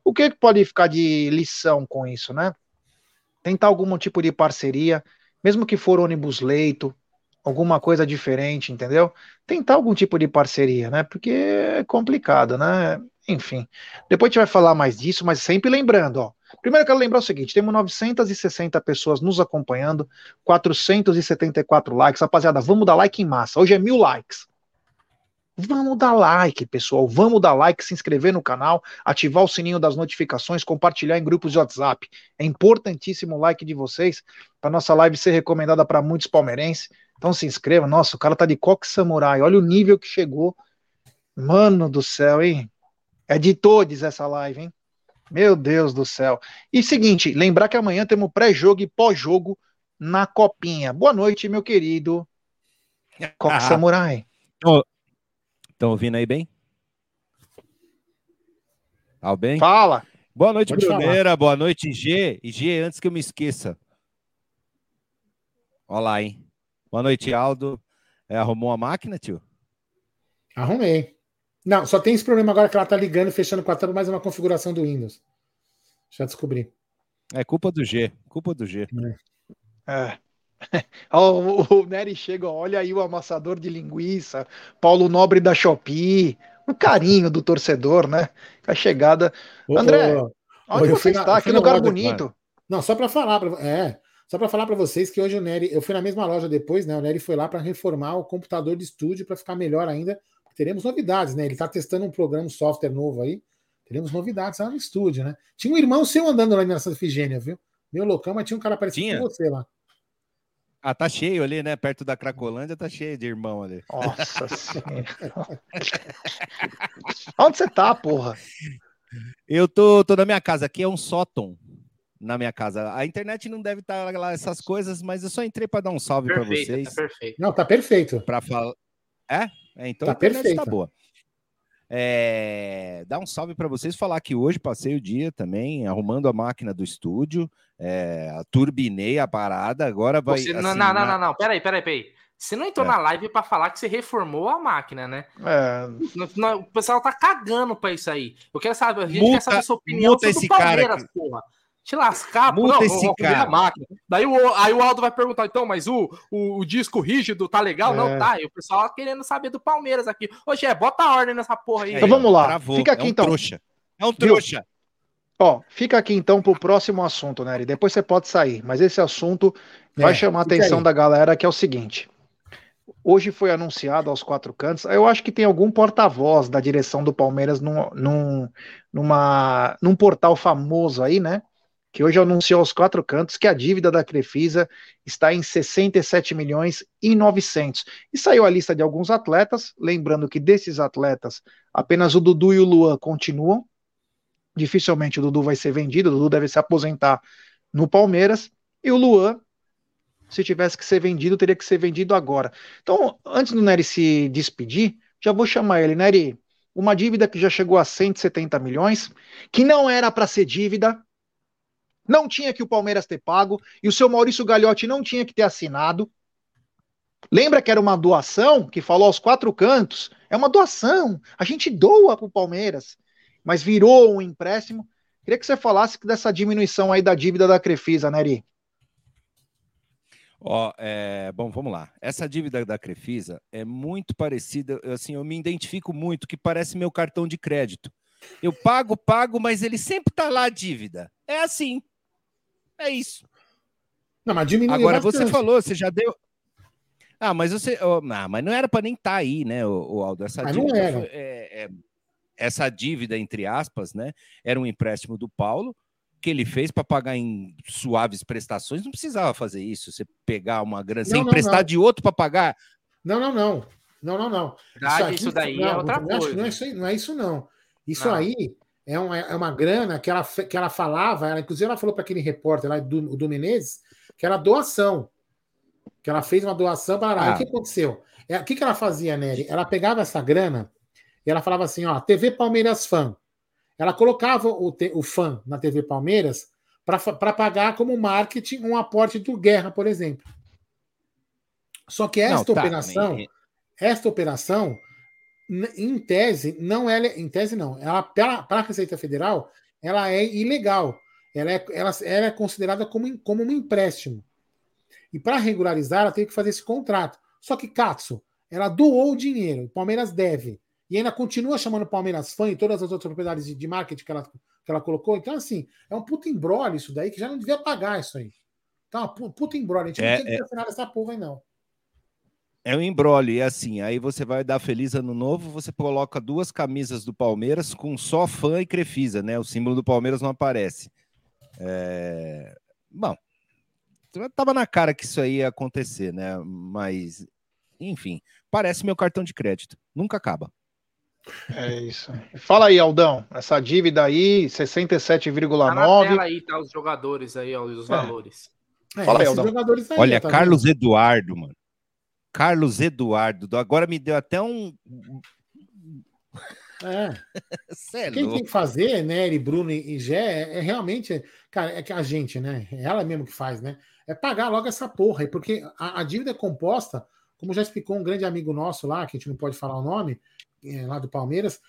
o que pode ficar de lição com isso, né? Tentar algum tipo de parceria, mesmo que for ônibus leito, alguma coisa diferente, entendeu? Tentar algum tipo de parceria, né? Porque é complicado, né? Enfim. Depois a gente vai falar mais disso, mas sempre lembrando, ó. Primeiro eu quero lembrar o seguinte: temos 960 pessoas nos acompanhando, 474 likes. Rapaziada, vamos dar like em massa. Hoje é mil likes. Vamos dar like, pessoal. Vamos dar like, se inscrever no canal, ativar o sininho das notificações, compartilhar em grupos de WhatsApp. É importantíssimo o like de vocês para nossa live ser recomendada para muitos palmeirenses. Então se inscreva. Nossa, o cara tá de coque samurai. Olha o nível que chegou. Mano do céu, hein? É de todos essa live, hein? Meu Deus do céu. E seguinte, lembrar que amanhã temos pré-jogo e pós-jogo na copinha. Boa noite, meu querido Coque ah, Samurai. Estão ouvindo aí bem? Tá bem? Fala. Boa noite, Bruneira. Boa noite, G. E G, antes que eu me esqueça. Olá, hein? Boa noite, Aldo. É, arrumou a máquina, tio? Arrumei. Não, só tem esse problema agora que ela tá ligando e fechando com a tampa, mas é uma configuração do Windows. Já descobri. É culpa do G. Culpa do G. É. [laughs] é. o, o Nery chega, olha aí o amassador de linguiça, Paulo Nobre da Shopee, um carinho do torcedor, né? A chegada. Ô, André, ô, onde você está? Que lugar bonito. Não, só para falar, pra... é, Só para falar para vocês que hoje o Nery, eu fui na mesma loja depois, né? O Nery foi lá para reformar o computador de estúdio para ficar melhor ainda. Teremos novidades, né? Ele está testando um programa, um software novo aí. Teremos novidades lá no estúdio, né? Tinha um irmão seu andando lá em Santa Figênia, viu? Meu loucão, mas tinha um cara parecido tinha? com você lá. Ah, tá cheio ali, né? Perto da Cracolândia, tá cheio de irmão ali. Nossa senhora. [laughs] Onde você tá, porra? Eu tô, tô na minha casa. Aqui é um sótão na minha casa. A internet não deve estar tá lá essas coisas, mas eu só entrei para dar um salve para vocês. Tá perfeito. Não, tá perfeito. Para falar. É? É? Então tá a internet perfeito. tá boa. É, dar um salve para vocês, falar que hoje passei o dia também arrumando a máquina do estúdio, é, turbinei a parada, agora vai. Você, assim, não, não, não, não, não, peraí, peraí, peraí. Você não entrou é. na live para falar que você reformou a máquina, né? É. O pessoal tá cagando para isso aí. Eu quero saber, a gente muta, quer saber a sua opinião sobre esse o Palmeiras, porra te lascar, Multa não, esse cara. máquina. Daí o, aí o Aldo vai perguntar, então, mas o, o, o disco rígido tá legal? É. Não, tá. E o pessoal querendo saber do Palmeiras aqui. Ô, Gé, bota a ordem nessa porra aí. Então vamos lá. Travou. Fica aqui é um então. Trouxa. É um trouxa. Ó, fica aqui então pro próximo assunto, Nery. Depois você pode sair, mas esse assunto é, vai chamar a atenção aí. da galera, que é o seguinte. Hoje foi anunciado aos quatro cantos. Eu acho que tem algum porta-voz da direção do Palmeiras num, num, numa, num portal famoso aí, né? Que hoje anunciou aos quatro cantos que a dívida da Crefisa está em 67 milhões e 900. E saiu a lista de alguns atletas, lembrando que desses atletas, apenas o Dudu e o Luan continuam. Dificilmente o Dudu vai ser vendido, o Dudu deve se aposentar no Palmeiras, e o Luan, se tivesse que ser vendido, teria que ser vendido agora. Então, antes do Nery se despedir, já vou chamar ele, Nery, uma dívida que já chegou a 170 milhões, que não era para ser dívida, não tinha que o Palmeiras ter pago e o seu Maurício Gagliotti não tinha que ter assinado. Lembra que era uma doação que falou aos quatro cantos? É uma doação. A gente doa para o Palmeiras, mas virou um empréstimo. Queria que você falasse dessa diminuição aí da dívida da Crefisa, Neri. Ó, é, bom, vamos lá. Essa dívida da Crefisa é muito parecida, assim, eu me identifico muito, que parece meu cartão de crédito. Eu pago, pago, mas ele sempre tá lá a dívida. É assim. É isso. Não, mas diminuiu Agora bastante. você falou, você já deu. Ah, mas você. Oh, não, mas não era para nem estar tá aí, né, o, o Aldo? Essa mas dívida, foi, é, é, essa dívida, entre aspas, né? Era um empréstimo do Paulo que ele fez para pagar em suaves prestações. Não precisava fazer isso. Você pegar uma grana, você emprestar não. de outro para pagar. Não, não, não. Não, não, não. Isso, aqui, isso daí é não, é outra coisa. Não é, isso, não é isso, não. Isso aí é uma, é uma grana que ela, que ela falava, ela, inclusive ela falou para aquele repórter lá do, do Menezes que era doação. Que ela fez uma doação para. Ah. o que aconteceu? É, o que, que ela fazia, Nery? Ela pegava essa grana e ela falava assim: ó, TV Palmeiras Fã. Ela colocava o, o fã na TV Palmeiras para pagar como marketing um aporte do Guerra, por exemplo. Só que esta não, tá, operação, esta operação em tese, não é em tese não, ela para a Receita Federal, ela é ilegal. Ela é, ela, ela é considerada como, como um empréstimo. E para regularizar, ela tem que fazer esse contrato. Só que Katsu, ela doou o dinheiro, o Palmeiras deve. E ainda continua chamando Palmeiras fã e todas as outras propriedades de, de marketing que ela, que ela colocou. Então, assim, é um puta embrolho isso daí, que já não devia pagar isso aí. Tá, puta embrolho. A gente é, não tem que é... essa porra aí, não. É um embrolho, e assim, aí você vai dar feliz ano novo, você coloca duas camisas do Palmeiras com só fã e crefisa, né? O símbolo do Palmeiras não aparece. É... Bom, tava na cara que isso aí ia acontecer, né? Mas, enfim, parece meu cartão de crédito. Nunca acaba. É isso. Fala aí, Aldão. Essa dívida aí, 67,9. Tá aí, tá os jogadores aí, ó, os é. valores. É, Fala aí, Aldão. Aí, Olha, tá Carlos vendo? Eduardo, mano. Carlos Eduardo. Agora me deu até um. É. [laughs] é Quem tem que fazer, né, e Bruno e Gé, é, é, realmente, cara, é que a gente, né? É ela mesmo que faz, né? É pagar logo essa porra porque a, a, dívida é composta, como já explicou um grande amigo nosso lá, que a gente não pode falar o nome, é, lá do Palmeiras,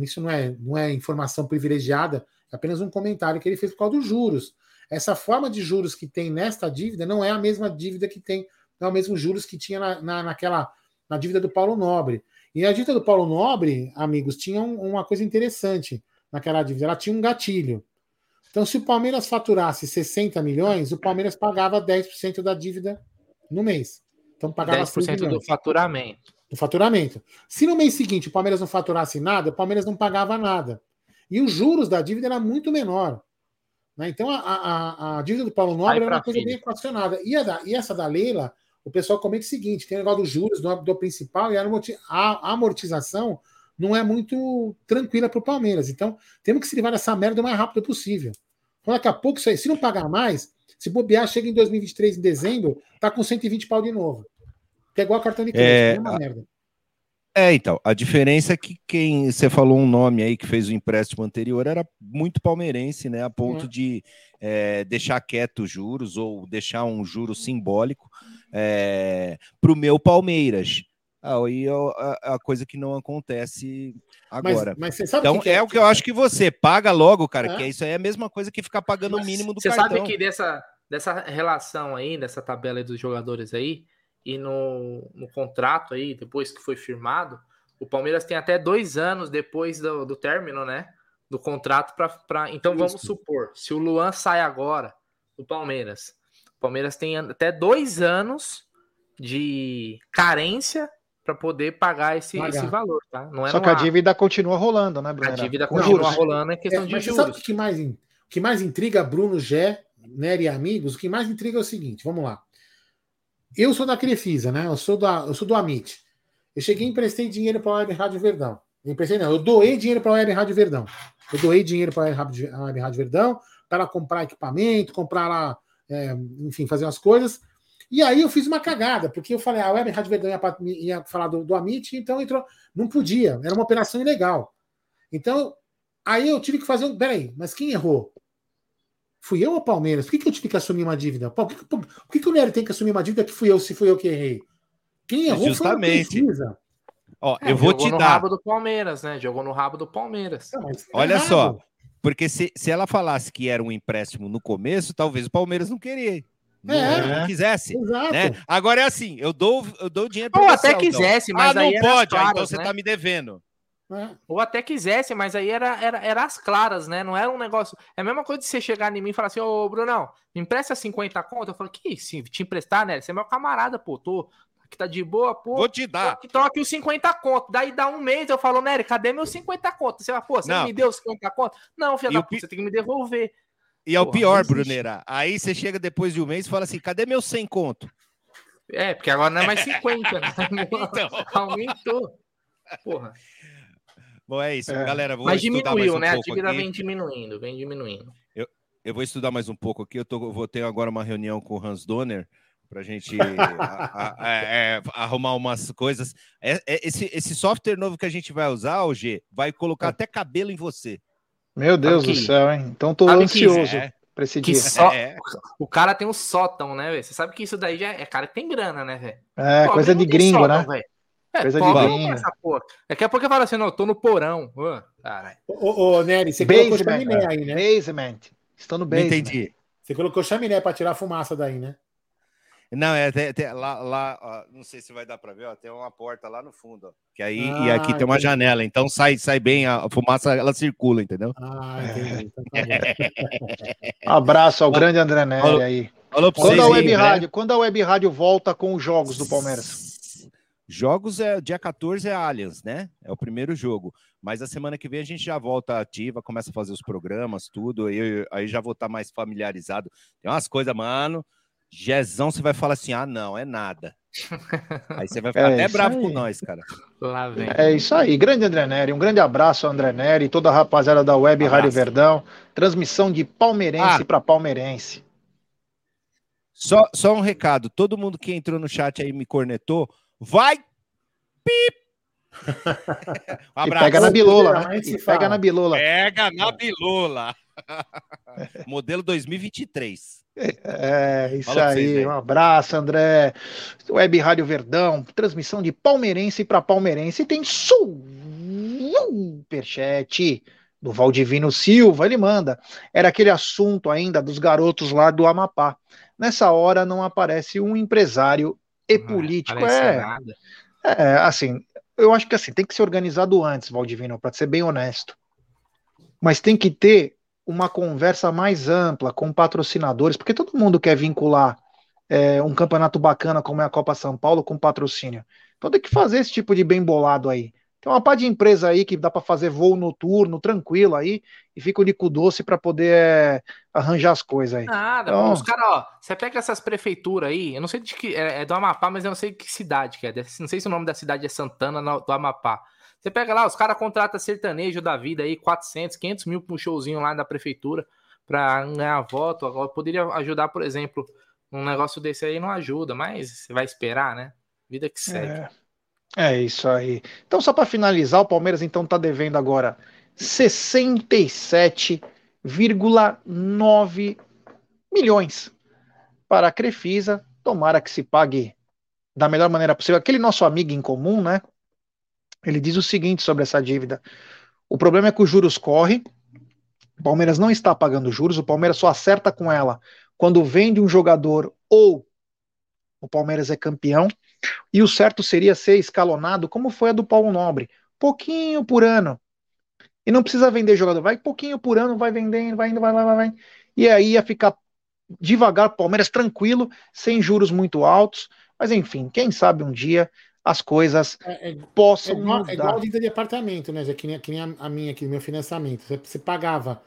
isso não é, não é informação privilegiada, é apenas um comentário que ele fez por causa dos juros. Essa forma de juros que tem nesta dívida não é a mesma dívida que tem é o mesmo juros que tinha na, na, naquela na dívida do Paulo Nobre. E a dívida do Paulo Nobre, amigos, tinha um, uma coisa interessante naquela dívida. Ela tinha um gatilho. Então, se o Palmeiras faturasse 60 milhões, o Palmeiras pagava 10% da dívida no mês. Então pagava 10% do faturamento. Do faturamento. Se no mês seguinte o Palmeiras não faturasse nada, o Palmeiras não pagava nada. E os juros da dívida era muito menor. Né? Então a, a, a, dívida do Paulo Nobre era uma coisa filho. bem equacionada. E, da, e, essa da Leila, o pessoal comenta o seguinte: tem o negócio dos juros do, do principal e a amortização não é muito tranquila para o Palmeiras. Então temos que se livrar dessa merda o mais rápido possível. Então, daqui a pouco, isso aí, se não pagar mais, se bobear, chega em 2023, em dezembro, tá com 120 pau de novo. Que é igual a cartão de crédito, é, é uma merda. É, então, a diferença é que quem você falou um nome aí que fez o empréstimo anterior era muito palmeirense, né? A ponto uhum. de é, deixar quieto os juros ou deixar um juro simbólico é, para o meu Palmeiras. Aí é a, a, coisa que não acontece agora. Mas, mas então que é, é, o que eu acho que você paga logo, cara, é? que isso aí é a mesma coisa que ficar pagando o mínimo do você cartão. Você sabe que dessa, dessa relação aí, dessa tabela aí dos jogadores aí, e no, no contrato aí, depois que foi firmado, o Palmeiras tem até dois anos depois do, do término, né? Do contrato para. Então isso. vamos supor, se o Luan sai agora do Palmeiras, o Palmeiras tem até dois anos de carência para poder pagar esse, pagar. esse valor, tá? Não é Só que a dívida continua rolando, né, Bruno? A dívida continua juros. rolando, é questão é, de mas juros. Sabe o que mais, o que mais intriga Bruno, Gé, Nery e amigos? O que mais intriga é o seguinte, vamos lá. Eu sou da Crefisa, né? Eu sou, da, eu sou do Amit. Eu cheguei e emprestei dinheiro para a Web Rádio Verdão. Eu emprestei, não, eu doei dinheiro para a Web Rádio Verdão. Eu doei dinheiro para a Web Rádio Verdão para comprar equipamento, comprar lá, é, enfim, fazer umas coisas. E aí eu fiz uma cagada, porque eu falei, ah, a Web Rádio Verdão ia, ia falar do, do Amit, então entrou. Não podia, era uma operação ilegal. Então, aí eu tive que fazer um. Peraí, mas quem errou? Fui eu ou Palmeiras? Por que, que eu tive que assumir uma dívida? Por que, por, por que, que o Nery tem que assumir uma dívida que fui eu, se fui eu que errei? Quem errou Justamente. foi a Ó, é, eu vou te dar. Jogou no rabo do Palmeiras, né? Jogou no rabo do Palmeiras. Não, Olha errado. só, porque se, se ela falasse que era um empréstimo no começo, talvez o Palmeiras não queria. Não, é, não quisesse. Né? Agora é assim, eu dou, eu dou dinheiro para Ou até quisesse, mas ah, não pode, claras, então você né? tá me devendo. É. Ou até quisesse, mas aí era, era, era as claras, né? Não era um negócio. É a mesma coisa de você chegar em mim e falar assim: Ô, Brunão, me empresta 50 conto. Eu falo: Que sim, te emprestar, né? Você é meu camarada, pô. Tô, aqui tá de boa, pô. Vou te dar. Que troque os 50 conto. Daí dá um mês, eu falo, Nery, cadê meus 50 conto? Você fala, pô, você não. me deu os 50 conto? Não, filho da puta, você tem que me devolver. E é o pior, Bruneira. Aí você chega depois de um mês e fala assim: cadê meu 100 conto? É, porque agora não é mais 50, né? [laughs] então... Aumentou. Porra. Bom, é isso, é. galera. Mas diminuiu, um né? A dívida aqui. vem diminuindo, vem diminuindo. Eu, eu vou estudar mais um pouco aqui. Eu tô, vou ter agora uma reunião com o Hans Donner para [laughs] a gente a, é, arrumar umas coisas. É, é, esse, esse software novo que a gente vai usar, o G, vai colocar é. até cabelo em você. Meu Deus do céu, hein? Então tô Sabe ansioso é, para esse dia. Só... É. O cara tem um sótão, né, velho? Você sabe que isso daí já é cara que tem grana, né, velho? É, Pô, coisa de gringo, sótão, né? Véio. É, coisa de gringo. Essa porra. Daqui a pouco eu falo assim, não, eu tô no porão. Ô, ô, Nery, você basement, colocou chaminé aí, né? Basement. Estou no basement. Entendi. Você colocou chaminé para tirar a fumaça daí, né? Não, é até, até lá, lá ó, não sei se vai dar para ver, ó, tem uma porta lá no fundo, ó, que aí ah, e aqui tem uma janela, então sai, sai bem a fumaça, ela circula, entendeu? Ah, entendi. Então tá [laughs] Abraço ao grande André Nery aí. Falou quando a web aí, rádio, né? quando a web rádio volta com os jogos do Palmeiras? Jogos é dia 14 é Allianz, né? É o primeiro jogo. Mas a semana que vem a gente já volta ativa, começa a fazer os programas, tudo. Aí, aí já vou estar tá mais familiarizado. Tem umas coisas, mano. Jezão, você vai falar assim: ah, não, é nada. [laughs] Aí você vai ficar é até bravo aí. com nós, cara. Lá vem. É isso aí. Grande André Nery. Um grande abraço, André Nery e toda a rapaziada da Web abraço. Rádio Verdão. Transmissão de palmeirense ah. para palmeirense. Só, só um recado: todo mundo que entrou no chat aí me cornetou, vai pip! [laughs] um abraço. E pega na bilola, né? pega na bilola. Pega na bilola. [laughs] Modelo 2023. É, isso Fala aí. aí. Um abraço, André. Web Rádio Verdão, transmissão de palmeirense para palmeirense. E tem superchat do Valdivino Silva. Ele manda. Era aquele assunto ainda dos garotos lá do Amapá. Nessa hora não aparece um empresário e político. É, é, assim, eu acho que assim, tem que ser organizado antes, Valdivino, para ser bem honesto. Mas tem que ter uma conversa mais ampla com patrocinadores, porque todo mundo quer vincular é, um campeonato bacana como é a Copa São Paulo com patrocínio. Então tem que fazer esse tipo de bem bolado aí. Tem uma parte de empresa aí que dá para fazer voo noturno, tranquilo aí, e fica o Nico Doce para poder é, arranjar as coisas aí. Nada, então... os caras, ó, você pega essas prefeituras aí, eu não sei de que, é, é, do Amapá, mas eu não sei que cidade que é, não sei se o nome da cidade é Santana do Amapá. Você pega lá, os caras contratam sertanejo da vida aí, 400, 500 mil pro showzinho lá da prefeitura para ganhar voto. Agora poderia ajudar, por exemplo, um negócio desse aí não ajuda, mas você vai esperar, né? Vida que segue. É. É isso aí. Então, só para finalizar, o Palmeiras então está devendo agora 67,9 milhões para a Crefisa. Tomara que se pague da melhor maneira possível. Aquele nosso amigo em comum, né? Ele diz o seguinte sobre essa dívida: o problema é que os juros correm. O Palmeiras não está pagando juros. O Palmeiras só acerta com ela quando vende um jogador ou o Palmeiras é campeão. E o certo seria ser escalonado, como foi a do Paulo Nobre, pouquinho por ano. E não precisa vender jogador, vai pouquinho por ano, vai vendendo, vai indo, vai, vai, vai, vai. E aí ia ficar devagar, Palmeiras tranquilo, sem juros muito altos. Mas enfim, quem sabe um dia as coisas é, é, possam é igual, mudar. É igual a dívida de apartamento, né? Já que nem, que nem a, a, minha aqui, meu financiamento. Você, você pagava,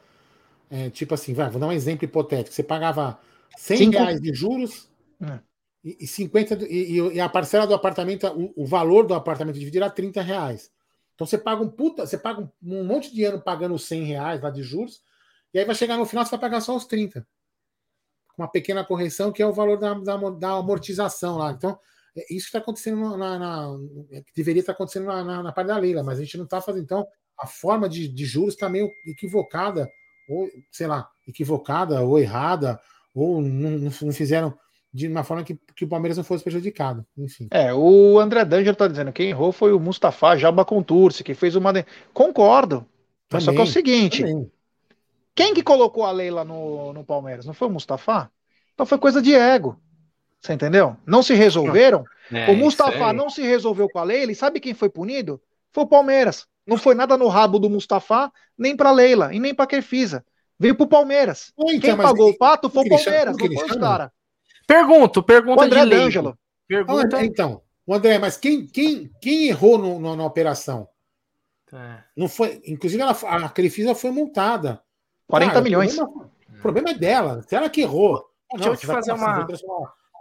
é, tipo assim, vai, vou dar um exemplo hipotético. Você pagava 100 Cinco... reais de juros, é e, 50 e, e, a parcela do apartamento, o, o, valor do apartamento dividido era 30 reais. Então você paga um puta, você paga um, um, monte de dinheiro pagando 100 reais lá de juros, e aí vai chegar no final, você vai pagar só os 30. Com uma pequena correção, que é o valor da, da, da amortização lá. Então, é isso está acontecendo na, na, que deveria estar acontecendo na, na, na, parte da Leila, mas a gente não está fazendo. Então, a forma de, de juros está meio equivocada, ou, sei lá, equivocada, ou errada, ou não, não fizeram de uma forma que, que o Palmeiras não fosse prejudicado. Enfim. É, o André D'Angelo tá dizendo que quem errou foi o Mustafa Jaba Contursi, que fez uma. Concordo. Mas só que é o seguinte: também. quem que colocou a Leila no, no Palmeiras? Não foi o Mustafa? Então foi coisa de ego. Você entendeu? Não se resolveram. É, o Mustafa não se resolveu com a Leila e sabe quem foi punido? Foi o Palmeiras. Não foi nada no rabo do Mustafa, nem para Leila e nem para Crefisa. Veio pro Palmeiras. Então, quem pagou o pato foi o Palmeiras, não foi os caras. Pergunto, pergunta o André de Ângelo. Pergunta... Ah, então, o André, mas quem, quem, quem errou no, no, na operação? É. Não foi, inclusive ela, a Crefisa foi multada. 40 Cara, milhões. O problema, o problema, é dela. Se ela que errou. Deixa não, eu te fazer uma.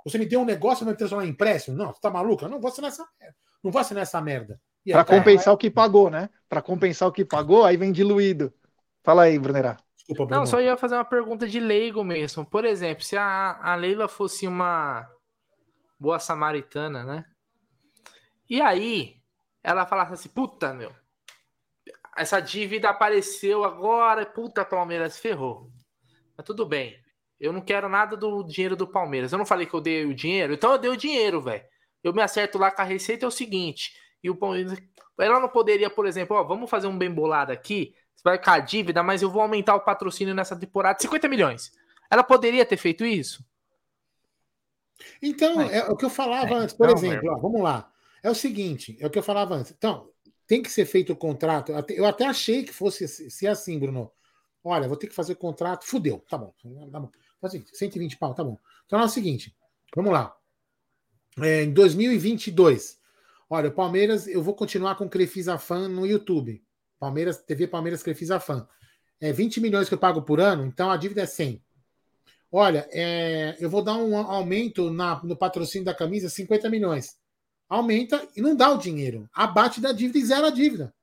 Você me deu um negócio, vai transformar em empréstimo? Não, você tá maluca? Não vou assinar essa merda. Não vou assinar essa merda. Para compensar o que pagou, né? Para compensar o que pagou, aí vem diluído. Fala aí, Brunerá. Desculpa, Não, só ia fazer uma pergunta de leigo mesmo. Por exemplo, se a, a Leila fosse uma boa samaritana, né? E aí, ela falasse assim, puta, meu, essa dívida apareceu agora, puta, Palmeiras ferrou. Mas tudo bem. Eu não quero nada do dinheiro do Palmeiras. Eu não falei que eu dei o dinheiro, então eu dei o dinheiro, velho. Eu me acerto lá com a receita, é o seguinte. E o Palmeiras. Ela não poderia, por exemplo, ó, vamos fazer um bem bolado aqui você vai ficar a dívida, mas eu vou aumentar o patrocínio nessa temporada 50 milhões. Ela poderia ter feito isso? Então, é, é o que eu falava é, antes, por não, exemplo, ó, vamos lá. É o seguinte, é o que eu falava antes. Então, tem que ser feito o contrato. Eu até achei que fosse ser assim, Bruno. Olha, vou ter que fazer o contrato. Fudeu, tá bom. Tá bom. Assim, 120 pau, tá bom. Então é o seguinte, vamos lá. É, em 2022, olha, o Palmeiras, eu vou continuar com o Crefisa Fan no YouTube. Palmeiras, TV Palmeiras Crefisa Fan. É 20 milhões que eu pago por ano, então a dívida é 100. Olha, é, eu vou dar um aumento na, no patrocínio da camisa, 50 milhões. Aumenta e não dá o dinheiro. Abate da dívida e zera a dívida.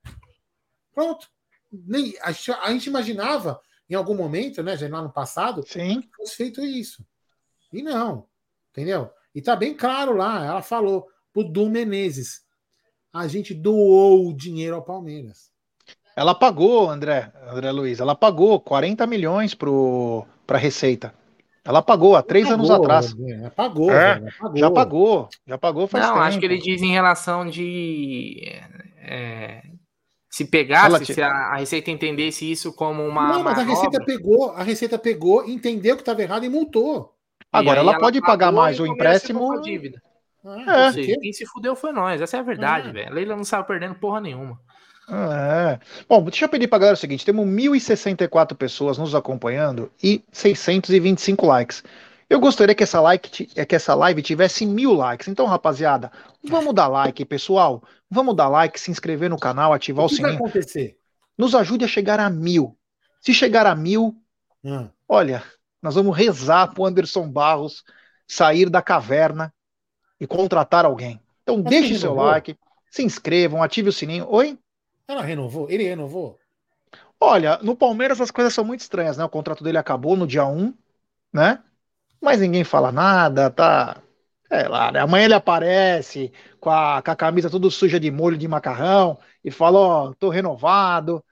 Pronto. Nem, a, a gente imaginava, em algum momento, né, já lá no passado, Sim. que fosse feito isso. E não. Entendeu? E tá bem claro lá, ela falou pro Du Menezes. A gente doou o dinheiro ao Palmeiras. Ela pagou, André, André Luiz, ela pagou 40 milhões para a Receita. Ela pagou há três pagou, anos atrás. Ela pagou, é, pagou, Já pagou, já pagou faz Não, tempo. acho que ele diz em relação de. É, se pegasse, te... se a, a, Receita entendesse isso como uma. Não, mas a Receita pegou, a Receita pegou, entendeu que estava errado e multou. Agora, e ela, ela pode pagar mais o empréstimo. Dívida. Ah, é. Seja, quem se fudeu foi nós, essa é a verdade, é. velho. A Leila não saiu perdendo porra nenhuma. É. Bom, deixa eu pedir pra galera o seguinte: temos 1.064 pessoas nos acompanhando e 625 likes. Eu gostaria que essa, like, é que essa live tivesse mil likes. Então, rapaziada, vamos dar like, pessoal. Vamos dar like, se inscrever no canal, ativar o, O que sininho. vai acontecer? Nos ajude a chegar a mil. Se chegar a mil, Hum. olha, nós vamos rezar pro Anderson Barros sair da caverna e contratar alguém. Então, Mas deixe seu like, se inscrevam, ative o sininho. Oi? Ela renovou? Ele renovou? Olha, no Palmeiras as coisas são muito estranhas, né? O contrato dele acabou no dia 1, né? Mas ninguém fala nada, tá. Sei lá, né? Amanhã ele aparece com a, com a camisa tudo suja de molho de macarrão e fala: Ó, tô renovado.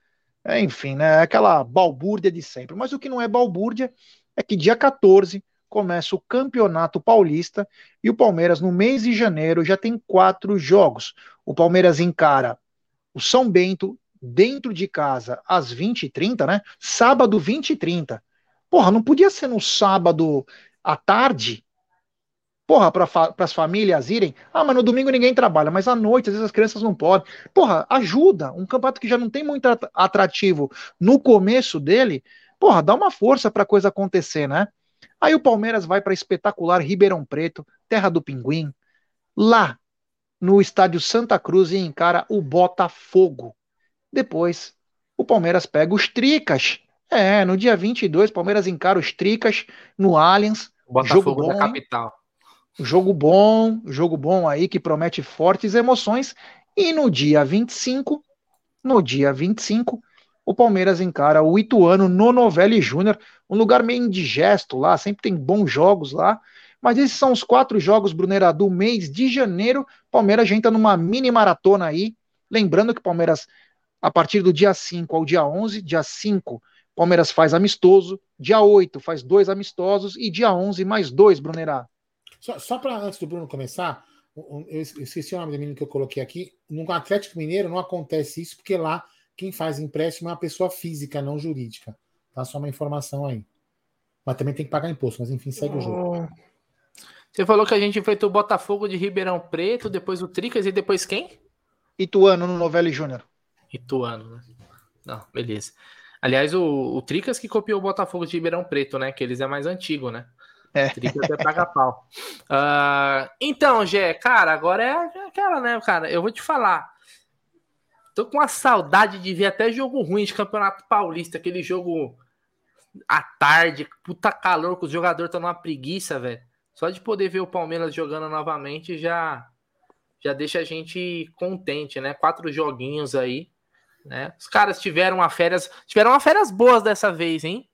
É, enfim, né? Aquela balbúrdia de sempre. Mas o que não é balbúrdia é que dia 14 começa o Campeonato Paulista e o Palmeiras, no mês de janeiro, já tem quatro jogos. O Palmeiras encara o São Bento dentro de casa às 20h30, né? Sábado 20h30. Porra, não podia ser no sábado à tarde? Porra, para as famílias irem. Ah, mas no domingo ninguém trabalha, mas à noite, às vezes as crianças não podem. Porra, ajuda. Um campeonato que já não tem muito at- atrativo no começo dele. Porra, dá uma força pra coisa acontecer, né? Aí o Palmeiras vai para espetacular Ribeirão Preto, terra do Pinguim, lá no estádio Santa Cruz e encara o Botafogo. Depois, o Palmeiras pega os Tricas. É, no dia 22, o Palmeiras encara os Tricas no Allianz. Botafogo Jogo bom, da hein? capital. Jogo bom, jogo bom aí que promete fortes emoções. E no dia 25, no dia 25, o Palmeiras encara o Ituano no Novelli Júnior, um lugar meio indigesto lá, sempre tem bons jogos lá. Mas esses são os quatro jogos, Brunera, do mês de janeiro. Palmeiras já entra numa mini maratona aí. Lembrando que o Palmeiras, a partir do dia 5 ao dia 11, dia 5, Palmeiras faz amistoso, dia 8 faz dois amistosos e dia 11 mais dois, Brunera. Só, só para antes do Bruno começar, eu es- eu esqueci o nome do menino que eu coloquei aqui. No Atlético Mineiro não acontece isso, porque lá quem faz empréstimo é uma pessoa física, não jurídica. Tá? Só uma informação aí. Mas também tem que pagar imposto, mas enfim, segue o jogo. Você falou que a gente enfrentou o Botafogo de Ribeirão Preto, depois o Tricas e depois quem? Ituano no Novelli Júnior. Ituano, né? Não, beleza. Aliás, o, o Tricas que copiou o Botafogo de Ribeirão Preto, né? Que eles é mais antigo, né? É. Tricas é paga pau. Ah, então, Gé, cara, agora é aquela, né, cara? Eu vou te falar. Tô com uma saudade de ver até jogo ruim de Campeonato Paulista, aquele jogo à tarde, puta calor, que os jogadores estão numa preguiça, velho. Só de poder ver o Palmeiras jogando novamente já já deixa a gente contente, né? Quatro joguinhos aí, né? Os caras tiveram uma férias, tiveram uma férias boas dessa vez, hein?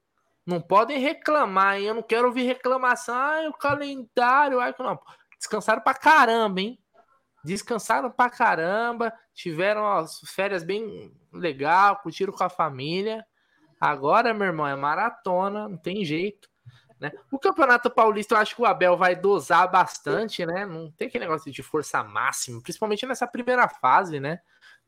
Não podem reclamar, hein? Eu não quero ouvir reclamação. Ai, o calendário, ai, não. Descansaram pra caramba, hein? Descansaram pra caramba, tiveram as férias bem legal, curtiram com a família. Agora, meu irmão, é maratona, não tem jeito. Né? O Campeonato Paulista, eu acho que o Abel vai dosar bastante, né? Não tem aquele negócio de força máxima, principalmente nessa primeira fase, né?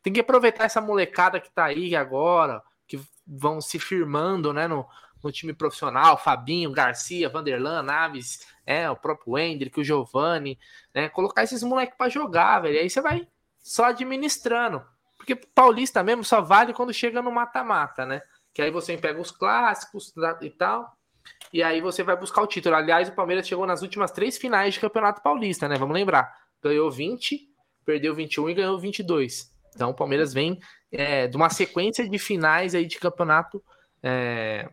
Tem que aproveitar essa molecada que tá aí agora, que vão se firmando, né, no, no time profissional, Fabinho, Garcia, Vanderlan, Naves, é, o próprio Hendrick, o Giovani, né? Colocar esses moleques para jogar, velho. Aí você vai só administrando. Porque Paulista mesmo só vale quando chega no mata-mata, né? Que aí você pega os clássicos e tal. E aí você vai buscar o título. Aliás, o Palmeiras chegou nas últimas três finais de Campeonato Paulista, né? Vamos lembrar. Ganhou 20, perdeu 21 e ganhou 22. Então o Palmeiras vem é, de uma sequência de finais aí de campeonato é,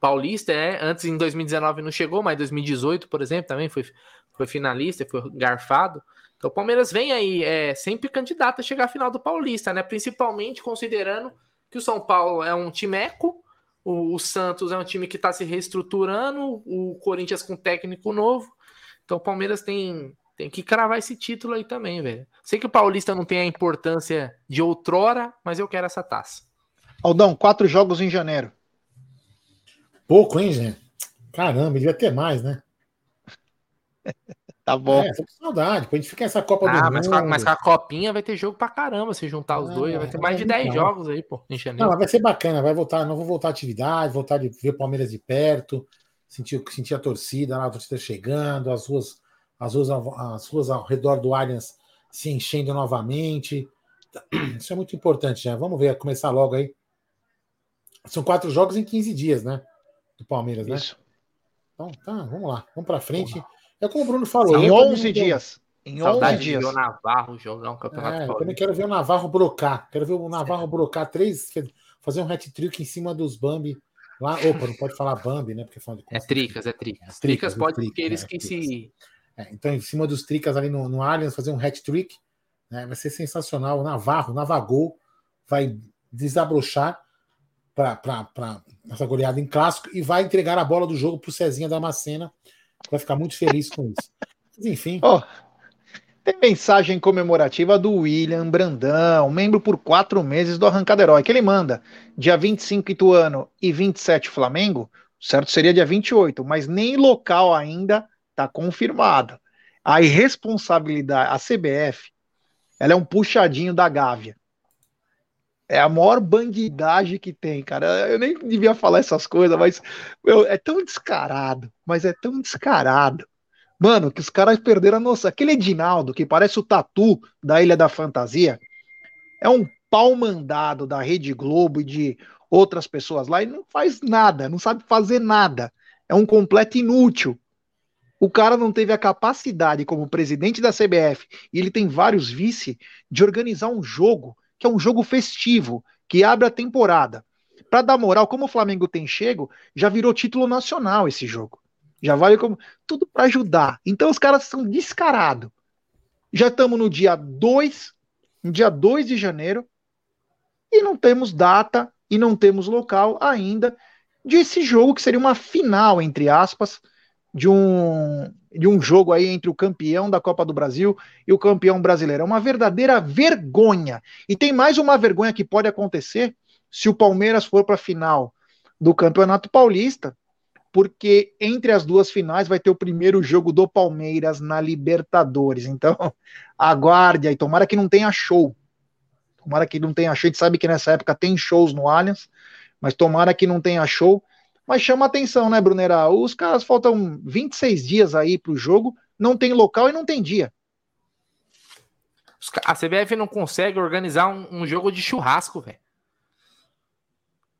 paulista. É. Antes, em 2019, não chegou, mas em 2018, por exemplo, também foi, foi finalista, foi garfado. Então o Palmeiras vem aí é, sempre candidato a chegar à final do Paulista, né? Principalmente considerando que o São Paulo é um timeco, o, o Santos é um time que está se reestruturando, o Corinthians com técnico novo. Então o Palmeiras tem, tem que cravar esse título aí também, velho. Sei que o Paulista não tem a importância de outrora, mas eu quero essa taça. Aldão, quatro jogos em janeiro. Pouco, hein, gente? Caramba, devia ter mais, né? [laughs] Tá bom. É, tô com saudade. Depois a gente fica essa Copa do Ah, Mundo. mas com, a, mas com a copinha vai ter jogo pra caramba se juntar os Ah, dois. Vai ter mais de é, 10 então. jogos aí, pô, em Não, janeiro. mas vai ser bacana, vai voltar, não vou voltar à atividade, voltar de ver o Palmeiras de perto, sentir, sentir a torcida lá, a torcida chegando, as ruas, as ruas, ao- as ruas ao redor do Allianz se enchendo novamente. [clears throat] Isso é muito importante, já. Vamos ver, começar logo aí. São quatro jogos em 15 dias, né? Do Palmeiras, né? Isso. Então, tá, vamos lá, vamos para frente. É como o Bruno falou. Em 11 dias. Em Saudade 11 dias. de ver o Navarro jogar um campeonato é, Eu também quero ver o Navarro brocar. Quero ver o Navarro brocar três, fazer um hat-trick em cima dos Bambi. Lá, opa, não pode falar Bambi, né? Porque fala é tricas, é tricas. Tricas, tricas pode tricas, porque eles é, que se. É, então, em cima dos tricas ali no, no Allianz, fazer um hat-trick. Né, vai ser sensacional. O Navarro, o Navagol, vai desabrochar para essa goleada em clássico e vai entregar a bola do jogo para o Cezinha da Macena. Vai ficar muito feliz com isso. Mas, enfim. Oh, tem mensagem comemorativa do William Brandão, membro por quatro meses do Arrancada Herói, que ele manda dia 25 Ituano e 27 Flamengo, certo seria dia 28, mas nem local ainda está confirmado. A irresponsabilidade, a CBF, ela é um puxadinho da Gávea. É a maior bandidagem que tem, cara. Eu nem devia falar essas coisas, mas meu, é tão descarado, mas é tão descarado. Mano, que os caras perderam a noção. Aquele Edinaldo, que parece o tatu da Ilha da Fantasia, é um pau mandado da Rede Globo e de outras pessoas lá e não faz nada, não sabe fazer nada. É um completo inútil. O cara não teve a capacidade, como presidente da CBF, e ele tem vários vice, de organizar um jogo que é um jogo festivo, que abre a temporada. Para dar moral, como o Flamengo tem chego, já virou título nacional esse jogo. Já vale como tudo para ajudar. Então os caras são descarados. Já estamos no dia 2, no dia 2 de janeiro, e não temos data e não temos local ainda de esse jogo que seria uma final, entre aspas, de um, de um jogo aí entre o campeão da Copa do Brasil e o campeão brasileiro. É uma verdadeira vergonha. E tem mais uma vergonha que pode acontecer se o Palmeiras for para a final do Campeonato Paulista, porque entre as duas finais vai ter o primeiro jogo do Palmeiras na Libertadores. Então, [laughs] aguarde aí, tomara que não tenha show. Tomara que não tenha show. A gente sabe que nessa época tem shows no Allianz, mas tomara que não tenha show mas chama atenção, né, Brunera? Os caras faltam 26 dias aí pro jogo, não tem local e não tem dia. A CBF não consegue organizar um, um jogo de churrasco, velho.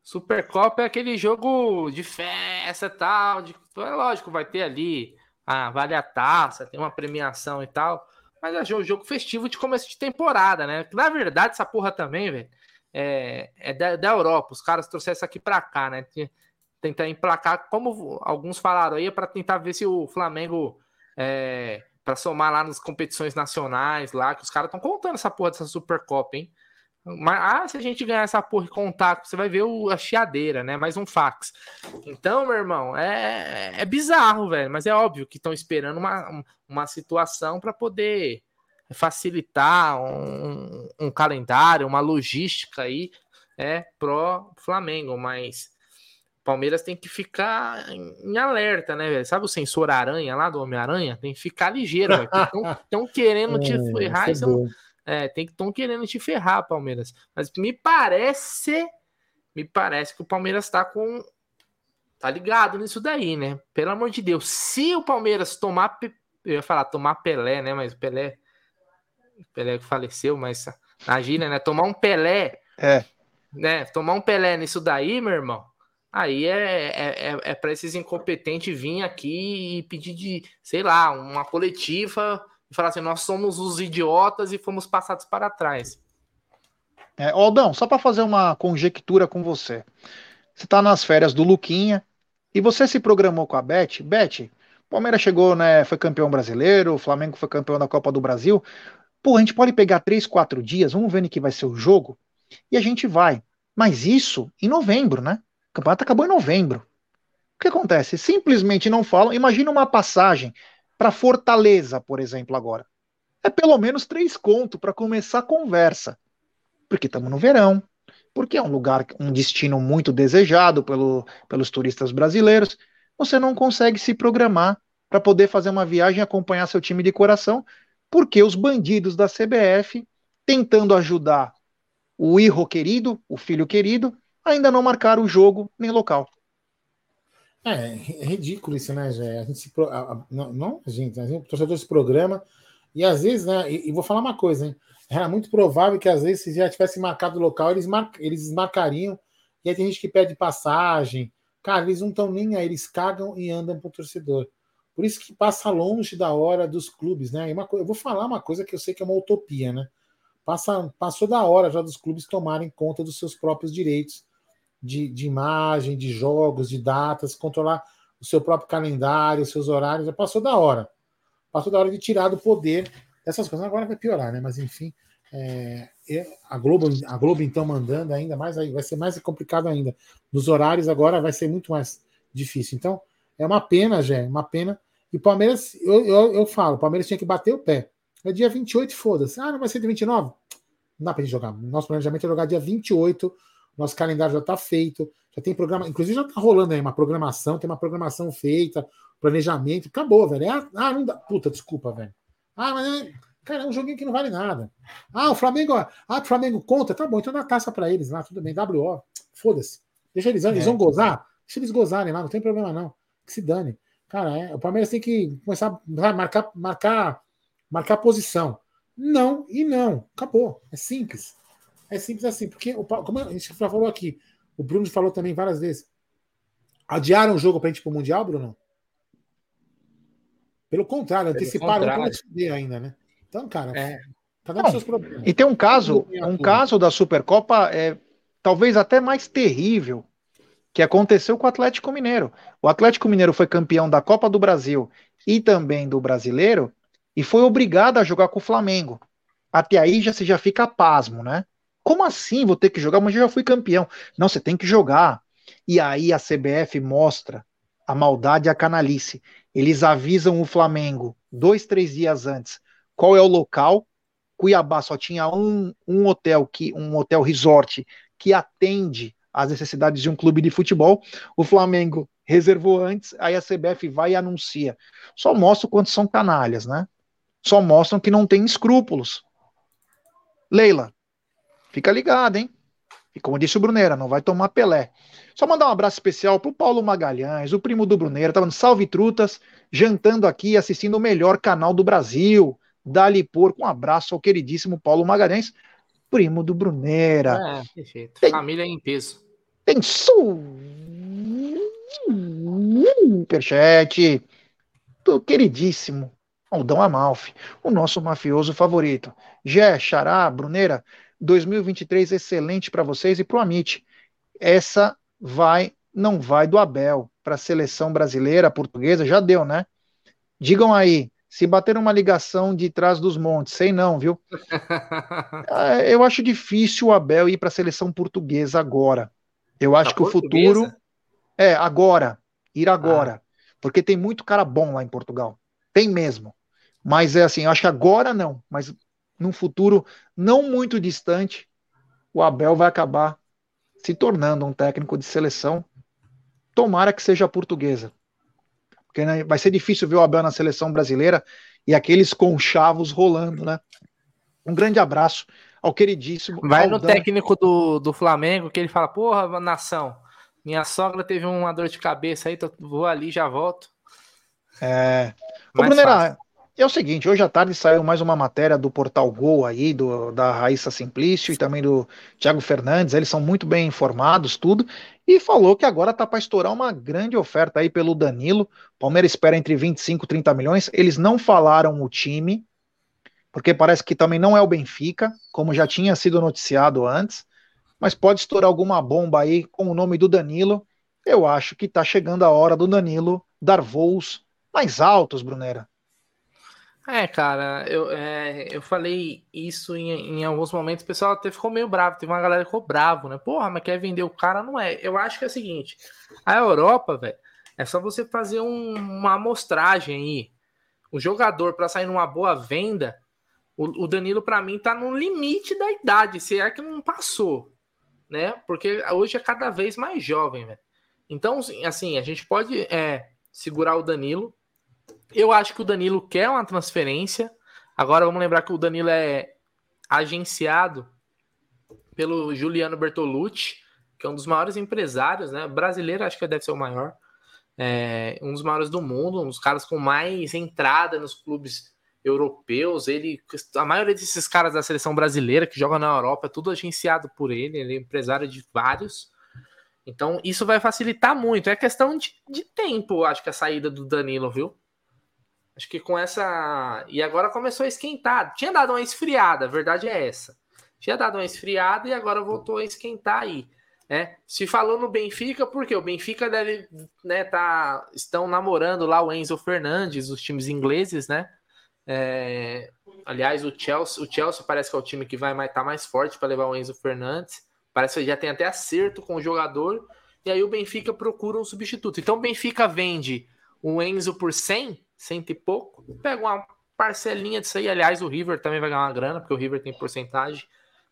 Supercopa é aquele jogo de festa e tal. De, é lógico, vai ter ali. Ah, vale a taça, tem uma premiação e tal. Mas é um jogo festivo de começo de temporada, né? Na verdade, essa porra também, velho, é, é da, da, Europa. Os caras trouxeram isso aqui pra cá, né? Tentar emplacar, como alguns falaram aí, para tentar ver se o Flamengo é, para somar lá nas competições nacionais lá, que os caras estão contando essa porra dessa Supercopa, hein? Mas ah, se a gente ganhar essa porra e contar, você vai ver o, a chiadeira, né? Mais um fax. Então, meu irmão, é, é bizarro, velho. Mas é óbvio que estão esperando uma, uma situação para poder facilitar um, um, calendário, uma logística aí é, pro Flamengo. Mas Palmeiras tem que ficar em alerta, né, velho? Sabe o sensor aranha lá do Homem-Aranha? Tem que ficar ligeiro, velho. Estão [laughs] querendo te é, ferrar. São, é, tem que estão querendo te ferrar, Palmeiras. Mas me parece, me parece que o Palmeiras tá com tá ligado nisso daí, né? Pelo amor de Deus, se o Palmeiras tomar, eu ia falar tomar Pelé, né? Mas o Pelé, Pelé faleceu, mas imagina, né? Tomar um Pelé, é, né? Tomar um Pelé nisso daí, meu irmão. Aí é, é, é, é para esses incompetentes vir aqui e pedir de, sei lá, uma coletiva e falar assim: nós somos os idiotas e fomos passados para trás. É, Aldão, só para fazer uma conjectura com você. Você está nas férias do Luquinha e você se programou com a Beth. Beth, Palmeiras chegou, né? Foi campeão brasileiro, o Flamengo foi campeão da Copa do Brasil. Pô, a gente pode pegar três, quatro dias, vamos ver no que vai ser o jogo e a gente vai. Mas isso em novembro, né? O campeonato acabou em novembro. O que acontece? Simplesmente não falam. Imagina uma passagem para Fortaleza, por exemplo, agora. É pelo menos três contos para começar a conversa. Porque estamos no verão, porque é um lugar, um destino muito desejado pelo, pelos turistas brasileiros. Você não consegue se programar para poder fazer uma viagem e acompanhar seu time de coração, porque os bandidos da CBF, tentando ajudar o irro querido, o filho querido, ainda não marcaram o jogo nem local. É, é ridículo isso, né, Jé? A gente se pro... não, não, gente, a gente, o torcedor se programa E às vezes, né? E, e, vou falar uma coisa, hein? Era muito provável que às vezes, se já tivesse marcado o local, eles, mar, eles marcariam. E aí tem gente que pede passagem. Cara, eles não estão nem aí, eles cagam e andam pro torcedor. Por isso que passa longe da hora dos clubes, né? Uma, eu vou falar uma coisa que eu sei que é uma utopia, né? Passa, passou da hora já dos clubes tomarem conta dos seus próprios direitos de, de imagem, de jogos, de datas, controlar o seu próprio calendário, os seus horários. Já passou da hora. Passou da hora de tirar do poder essas coisas. Agora vai piorar, né? Mas enfim, é, a Globo, a Globo então mandando ainda mais, aí vai ser mais complicado ainda. Nos horários agora vai ser muito mais difícil. Então é uma pena, Jé, uma pena. E o Palmeiras, eu, eu, eu falo, o Palmeiras tinha que bater o pé. É dia 28, foda-se. Ah, não vai ser dia 29? Não dá pra gente jogar. Nosso planejamento é jogar dia 28. Nosso calendário já tá feito. Já tem programa. Inclusive já tá rolando aí uma programação. Tem uma programação feita. Planejamento. Acabou, velho. É, ah, não dá. Puta, desculpa, velho. Ah, mas. É, cara, é um joguinho que não vale nada. Ah, o Flamengo. Ah, o Flamengo conta. Tá bom, então dá taça pra eles lá. Tudo bem. WO. Foda-se. Deixa eles. Eles vão é. gozar. Deixa eles gozarem lá. Não tem problema, não. Que se dane. Cara, é, o Palmeiras tem que começar a marcar, marcar marcar posição. Não e não. Acabou. É simples. É simples assim. Porque, como a gente já falou aqui, o Bruno falou também várias vezes. Adiaram o jogo para a gente ir para o Mundial, Bruno? Pelo contrário, Pelo anteciparam contrário. ainda, né? Então, cara, é. cada um seus problemas. E tem um caso, um caso da Supercopa é talvez até mais terrível que aconteceu com o Atlético Mineiro. O Atlético Mineiro foi campeão da Copa do Brasil e também do Brasileiro e foi obrigado a jogar com o Flamengo. Até aí já você já fica pasmo, né? Como assim vou ter que jogar? Mas eu já fui campeão. Não, você tem que jogar. E aí a CBF mostra a maldade e a canalice. Eles avisam o Flamengo dois, três dias antes qual é o local. Cuiabá só tinha um, um hotel que um hotel resort que atende às necessidades de um clube de futebol. O Flamengo reservou antes, aí a CBF vai e anuncia. Só mostra o quanto são canalhas, né? só mostram que não tem escrúpulos. Leila, fica ligada, hein? E como disse o Brunera, não vai tomar Pelé. Só mandar um abraço especial pro Paulo Magalhães, o primo do Brunera, tava no Salve Trutas, jantando aqui, assistindo o melhor canal do Brasil. Dali Porco, um abraço ao queridíssimo Paulo Magalhães, primo do Brunera. É, perfeito. Tem, Família em peso. Tem superchat do queridíssimo Aldão Amalfi, o nosso mafioso favorito. Gé, Xará, Bruneira, 2023 excelente para vocês e para o Amit. Essa vai, não vai do Abel para a seleção brasileira, portuguesa, já deu, né? Digam aí, se bater uma ligação de trás dos montes, sei não, viu? É, [laughs] eu acho difícil o Abel ir para a seleção portuguesa agora. Eu acho que portuguesa? o futuro é agora, ir agora, ah. porque tem muito cara bom lá em Portugal. Tem mesmo. Mas é assim, eu acho que agora não, mas num futuro não muito distante, o Abel vai acabar se tornando um técnico de seleção. Tomara que seja portuguesa. Porque né, vai ser difícil ver o Abel na seleção brasileira e aqueles conchavos rolando, né? Um grande abraço ao queridíssimo. Vai Aldão. no técnico do, do Flamengo que ele fala: Porra, nação, minha sogra teve uma dor de cabeça aí, tô, vou ali já volto. É. Ô, Brunera, é o seguinte, hoje à tarde saiu mais uma matéria do Portal Gol aí, do, da Raíssa Simplício e também do Thiago Fernandes, eles são muito bem informados, tudo, e falou que agora tá para estourar uma grande oferta aí pelo Danilo. Palmeiras espera entre 25 e 30 milhões. Eles não falaram o time, porque parece que também não é o Benfica, como já tinha sido noticiado antes, mas pode estourar alguma bomba aí com o nome do Danilo. Eu acho que tá chegando a hora do Danilo dar voos mais altos, Brunera. É, cara, eu, é, eu falei isso em, em alguns momentos, o pessoal até ficou meio bravo, teve uma galera que ficou bravo, né? Porra, mas quer vender o cara? Não é. Eu acho que é o seguinte, a Europa, velho, é só você fazer um, uma amostragem aí. O jogador, para sair numa boa venda, o, o Danilo, para mim, tá no limite da idade, se é que não passou, né? Porque hoje é cada vez mais jovem, velho. Então, assim, a gente pode é, segurar o Danilo, eu acho que o Danilo quer uma transferência. Agora vamos lembrar que o Danilo é agenciado pelo Juliano Bertolucci, que é um dos maiores empresários, né? Brasileiro, acho que deve ser o maior. É, um dos maiores do mundo, um dos caras com mais entrada nos clubes europeus. Ele, a maioria desses caras da seleção brasileira que jogam na Europa é tudo agenciado por ele. Ele é empresário de vários. Então, isso vai facilitar muito. É questão de, de tempo, acho que a saída do Danilo, viu? Acho que com essa. E agora começou a esquentar. Tinha dado uma esfriada, a verdade é essa. Tinha dado uma esfriada e agora voltou a esquentar aí. É, se falou no Benfica, porque o Benfica deve, né, tá, estão namorando lá o Enzo Fernandes, os times ingleses, né? É, aliás, o Chelsea, o Chelsea parece que é o time que vai estar tá mais forte para levar o Enzo Fernandes. Parece que já tem até acerto com o jogador. E aí o Benfica procura um substituto. Então o Benfica vende o Enzo por 100, cento e pouco, pega uma parcelinha disso aí. Aliás, o River também vai ganhar uma grana, porque o River tem porcentagem.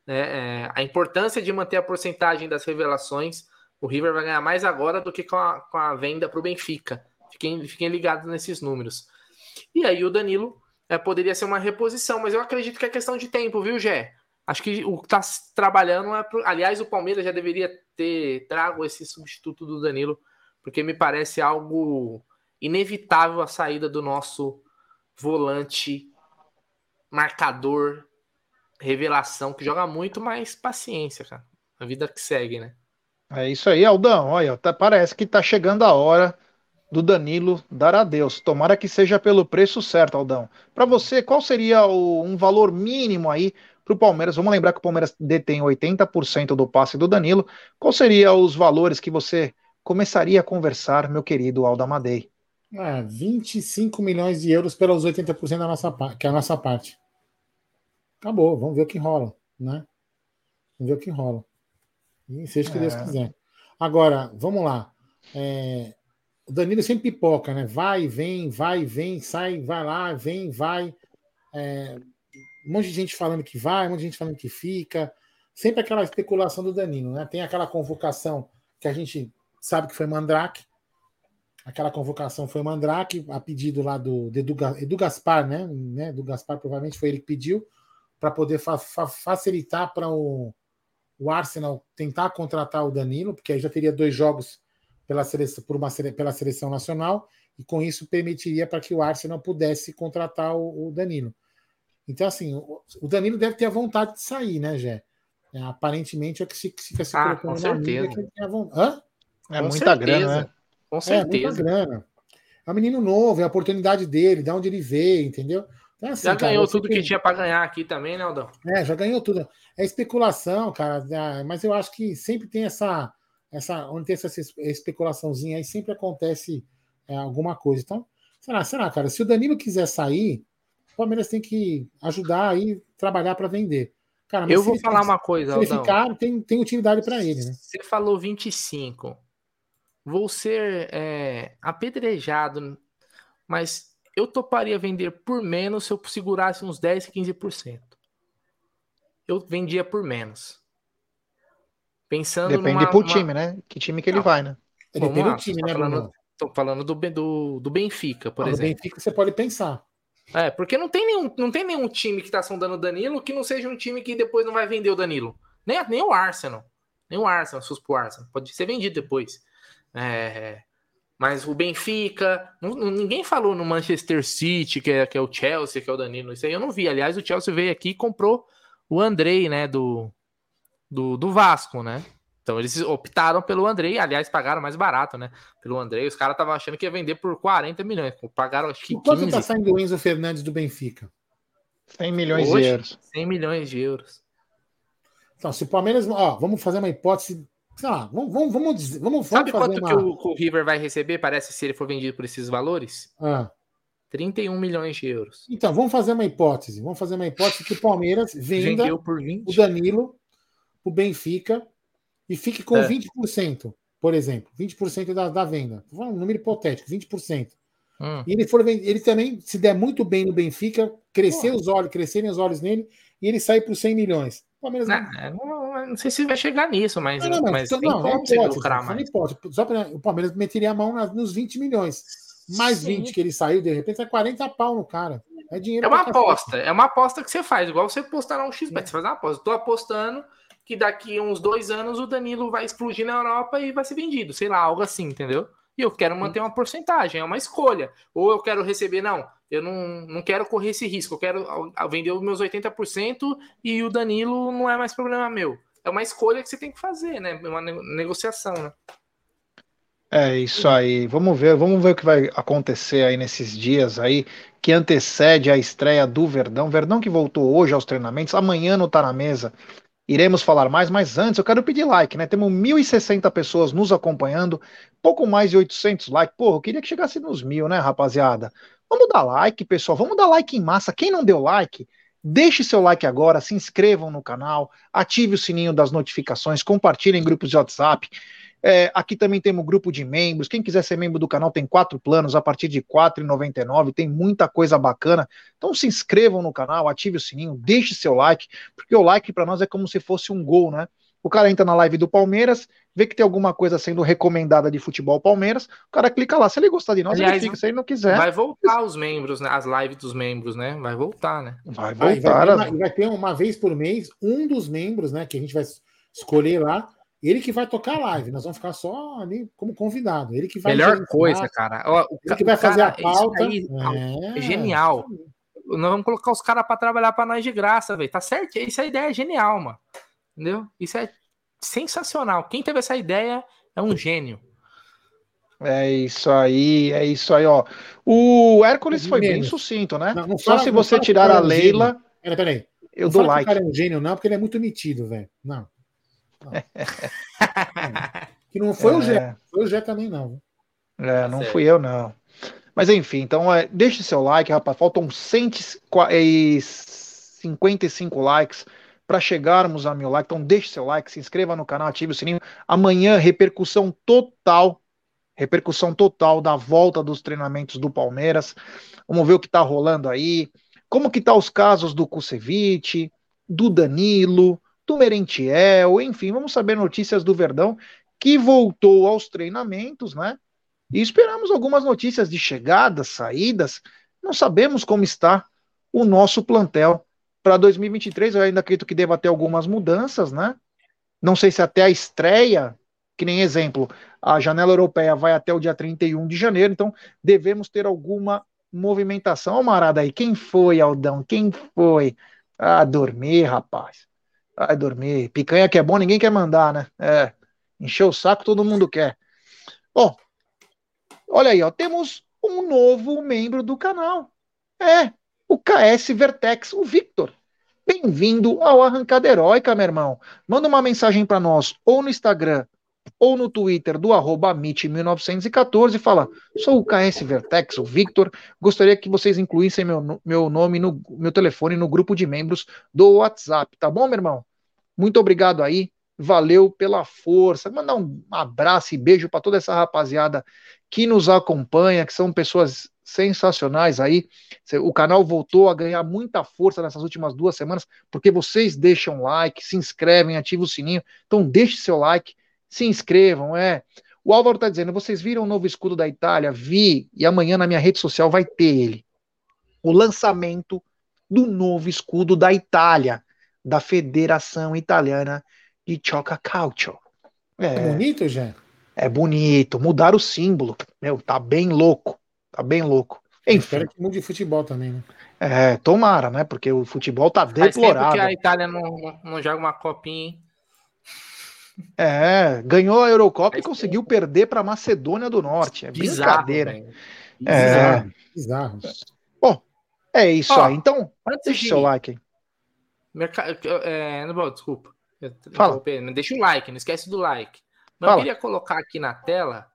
Né? É, a importância de manter a porcentagem das revelações, o River vai ganhar mais agora do que com a, com a venda para o Benfica. Fiquem, fiquem ligados nesses números. E aí o Danilo é, poderia ser uma reposição, mas eu acredito que é questão de tempo, viu, Gé? Acho que o que está trabalhando é. Pro... Aliás, o Palmeiras já deveria ter trago esse substituto do Danilo, porque me parece algo inevitável a saída do nosso volante marcador revelação que joga muito, mas paciência, cara. A vida que segue, né? É isso aí, Aldão. Olha, tá, parece que tá chegando a hora do Danilo dar adeus. Tomara que seja pelo preço certo, Aldão. Para você, qual seria o, um valor mínimo aí para o Palmeiras? Vamos lembrar que o Palmeiras detém 80% do passe do Danilo. Qual seriam os valores que você começaria a conversar, meu querido Aldo Ah, 25 milhões de euros pelos 80% da nossa, que é a nossa parte acabou, vamos ver o que rola, né? Vamos ver o que rola. E seja o que é. Deus quiser. Agora, vamos lá. É, o Danilo sempre pipoca, né? Vai, vem, vai, vem, sai, vai lá, vem, vai. É, um monte de gente falando que vai, um monte de gente falando que fica. Sempre aquela especulação do Danilo, né? Tem aquela convocação que a gente sabe que foi Mandrake. Aquela convocação foi Mandrake, a pedido lá do, Edu, Edu Gaspar, né? né? Do Gaspar, provavelmente foi ele que pediu para poder fa fa facilitar para o, o Arsenal tentar contratar o Danilo, porque aí já teria dois jogos pela seleção, por uma, pela seleção nacional, e com isso permitiria para que o Arsenal pudesse contratar o, o Danilo. Então, assim, o, o, Danilo deve ter a vontade de sair, né, Gé? É, aparentemente é que se, fica se ah, colocando com certeza. Mídia, que ele Hã? É com muita certeza. grana, né? Com certeza. É grana. É um menino novo, é a oportunidade dele, de onde ele veio, entendeu? Então, assim, já cara, ganhou tudo que tinha para ganhar aqui também, né, Aldão? É, já ganhou tudo. É especulação, cara, é, mas eu acho que sempre tem essa. essa onde tem essa especulaçãozinha aí, sempre acontece é, alguma coisa. Então, será, será, cara? Se o Danilo quiser sair, o Palmeiras tem que ajudar aí, trabalhar para vender. Cara, eu vou falar uma coisa, se ele ficar, tem, tem utilidade para ele, né? Você falou 25. Vou ser é, apedrejado, mas eu toparia vender por menos se eu segurasse uns 10, 15%. Eu vendia por menos. Pensando Depende numa, pro uma... time, né? Que time que ele Não. vai, né? Depende do time, né, falando, Tô falando do, do, do Benfica, por Não, exemplo. Do Benfica você pode pensar. É, porque não tem nenhum, não tem nenhum time que tá sondando o Danilo que não seja um time que depois não vai vender o Danilo. Nem, nem o Arsenal. Nem o Arsenal, se fosse pro Arsenal. Pode ser vendido depois. É, mas o Benfica, ninguém falou no Manchester City, que é, que é o Chelsea, que é o Danilo. Isso aí eu não vi. Aliás, o Chelsea veio aqui e comprou o Andrei, né, do, do, do Vasco, né? Então eles optaram pelo Andrei, aliás, pagaram mais barato, né? Pelo Andrei, os caras estavam achando que ia vender por 40 milhões. Pagaram acho que 15. Quanto tá saindo o Enzo Fernandes do Benfica? 100 milhões Hoje, de euros. 100 milhões de euros. Então, se o Palmeiras. Ó, vamos fazer uma hipótese sei lá, vamos, vamos, vamos, vamos Sabe quanto uma... que o, o, River vai receber? Parece se ele for vendido por esses valores? Ah. 31 milhões de euros. Então, vamos fazer uma hipótese. Vamos fazer uma hipótese que o Palmeiras venda o Danilo, o Benfica, e fique com é. 20%, por exemplo. 20% da, da venda. Um número hipotético, 20%. Hum. E ele for ele também, se der muito bem no Benfica, crescer os olhos, crescerem os olhos nele, e ele sair por 100 milhões. Palmeiras não, não, não, sei se vai chegar nisso, mas, não, não, mas, mas não, é lucrar mais. Só pra, o Palmeiras meteria a mão nos 20 milhões. Mais Sim. 20 que ele saiu, de repente é 40 pau no cara. É dinheiro. É uma aposta, é uma aposta que você faz, igual você postar um X, você faz uma aposta. Estou apostando que daqui uns dois anos o Danilo vai explodir na Europa e vai ser vendido, sei lá, algo assim, entendeu? E eu quero manter uma porcentagem, é uma escolha. Ou eu quero receber, não, Eu não, não quero correr esse risco. Eu quero vender os meus 80% e o Danilo não é mais problema meu. É uma escolha que você tem que fazer, né? Uma negociação, né? É isso aí. Vamos ver, vamos ver o que vai acontecer aí nesses dias aí que antecede a estreia do Verdão. Verdão que voltou hoje aos treinamentos, amanhã não tá na mesa. Iremos falar mais, mas antes eu quero pedir like, né? Temos 1.060 pessoas nos acompanhando, pouco mais de 800 likes. Porra, eu queria que chegasse nos mil, né, rapaziada? Vamos dar like, pessoal. Vamos dar like em massa. Quem não deu like, deixe seu like agora, se inscrevam no canal, ative o sininho das notificações, compartilhem em grupos de WhatsApp. É, aqui também temos grupo de membros. Quem quiser ser membro do canal tem quatro planos a partir de R$ 4,99. Tem muita coisa bacana. Então se inscrevam no canal, ative o sininho, deixe seu like, porque o like para nós é como se fosse um gol, né? O cara entra na live do Palmeiras, vê que tem alguma coisa sendo recomendada de futebol Palmeiras, o cara clica lá. Se ele gostar de nós, Aliás, ele fica. Se ele não quiser. Vai voltar os membros, né? As lives dos membros, né? Vai voltar, né? Vai voltar. Vai, vai, ter, uma, vai ter uma vez por mês um dos membros, né? Que a gente vai escolher lá ele que vai tocar a live, nós vamos ficar só ali como convidado. Ele que vai. Melhor coisa, cara. O, ele que vai fazer a pauta. Aí, é, é, genial. Nós vamos colocar os caras para trabalhar para nós de graça, velho. Tá certo? Essa ideia é genial, mano. Entendeu? Isso é sensacional. Quem teve essa ideia é um gênio. É isso aí, é isso aí, ó. O Hércules foi bem sucinto, né? Não, não Só se você tirar a Leila. Peraí, peraí. Eu não dou like. Que o cara é um gênio, não, porque ele é muito metido, velho. Não. [laughs] que não foi é... o Gé. Foi o Gé também, não. É, não fui eu, não. Mas enfim, então é, deixe seu like, rapaz. Faltam 155 likes para chegarmos a mil likes. Então deixe seu like, se inscreva no canal, ative o sininho. Amanhã, repercussão total. Repercussão total da volta dos treinamentos do Palmeiras. Vamos ver o que está rolando aí. Como que tá os casos do Kusevich, do Danilo, do Merentiel, enfim, vamos saber notícias do Verdão, que voltou aos treinamentos, né? E esperamos algumas notícias de chegadas, saídas. Não sabemos como está o nosso plantel para 2023. Eu ainda acredito que deva ter algumas mudanças, né? Não sei se até a estreia, que nem exemplo, a janela europeia vai até o dia 31 de janeiro, então devemos ter alguma movimentação. Ó, Marada aí, quem foi, Aldão? Quem foi? Ah, dormir, rapaz. Vai dormir. Picanha que é bom, ninguém quer mandar, né? É. Encher o saco, todo mundo quer. Bom, olha aí, ó. Temos um novo membro do canal. É, o KS Vertex, o Victor. Bem-vindo ao Arrancada Heróica, meu irmão. Manda uma mensagem para nós, ou no Instagram, ou no Twitter do arroba MIT1914 e fala: sou o KS Vertex, o Victor. Gostaria que vocês incluíssem meu, meu nome no meu telefone no grupo de membros do WhatsApp, tá bom, meu irmão? Muito obrigado aí, valeu pela força. Mandar um abraço e beijo para toda essa rapaziada que nos acompanha, que são pessoas sensacionais aí. O canal voltou a ganhar muita força nessas últimas duas semanas, porque vocês deixam like, se inscrevem, ativam o sininho. Então deixe seu like, se inscrevam, é. O Álvaro está dizendo: vocês viram o novo escudo da Itália? Vi, e amanhã na minha rede social vai ter ele. O lançamento do novo escudo da Itália da Federação Italiana de Choca Calcio. É, é bonito, já? É bonito. Mudar o símbolo. Meu, tá bem louco. Tá bem louco. Enfim. Espero que mude futebol também, né? É, tomara, né? Porque o futebol tá Faz deplorável. Tempo que a Itália não, não joga uma copinha, hein? É, ganhou a Eurocopa e conseguiu perder para Macedônia do Norte. É Bizarro, brincadeira. Véio. É. Bizarro. Bom, é isso Ó, aí. Então, deixa o seu like aí. Merc... É, bom, desculpa. Fala. Deixa o like, não esquece do like. Mas Fala. eu queria colocar aqui na tela,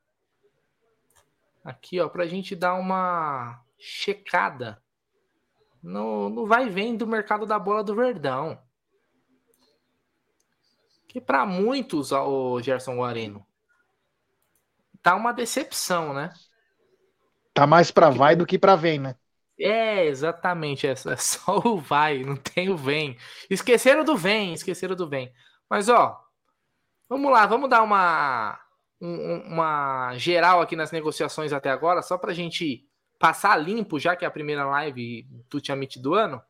aqui, ó, pra gente dar uma checada no, no vai e vem do mercado da bola do Verdão. Que para muitos, o Gerson Guarino, tá uma decepção, né? Tá mais para vai do que para vem, né? É, exatamente. É, é só o vai, não tem o vem. Esqueceram do vem, esqueceram do vem. Mas, ó, vamos lá, vamos dar uma, um, uma geral aqui nas negociações até agora, só pra gente passar limpo, já que é a primeira live do Tiamite do ano.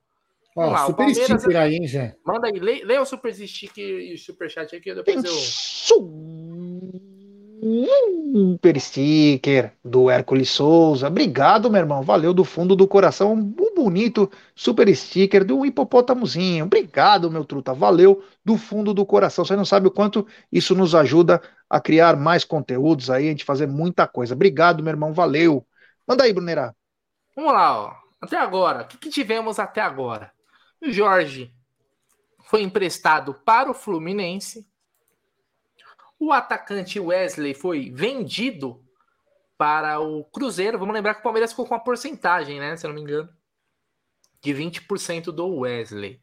Ó, lá, super sticker aí, hein, Jé? Manda aí, lê, lê, o super sticker e o super chat aqui, depois Tem eu... Super sticker do Hércules Souza. Obrigado, meu irmão. Valeu do fundo do coração. Um bonito super sticker do hipopótamozinho. Obrigado, meu truta. Valeu do fundo do coração. Você não sabe o quanto isso nos ajuda a criar mais conteúdos aí, a gente fazer muita coisa. Obrigado, meu irmão. Valeu. Manda aí, Brunerá. Vamos lá, ó. Até agora. O que, que tivemos até agora? O Jorge foi emprestado para o Fluminense o atacante Wesley foi vendido para o Cruzeiro. Vamos lembrar que o Palmeiras ficou com uma porcentagem, né? Se eu não me engano, de 20% do Wesley.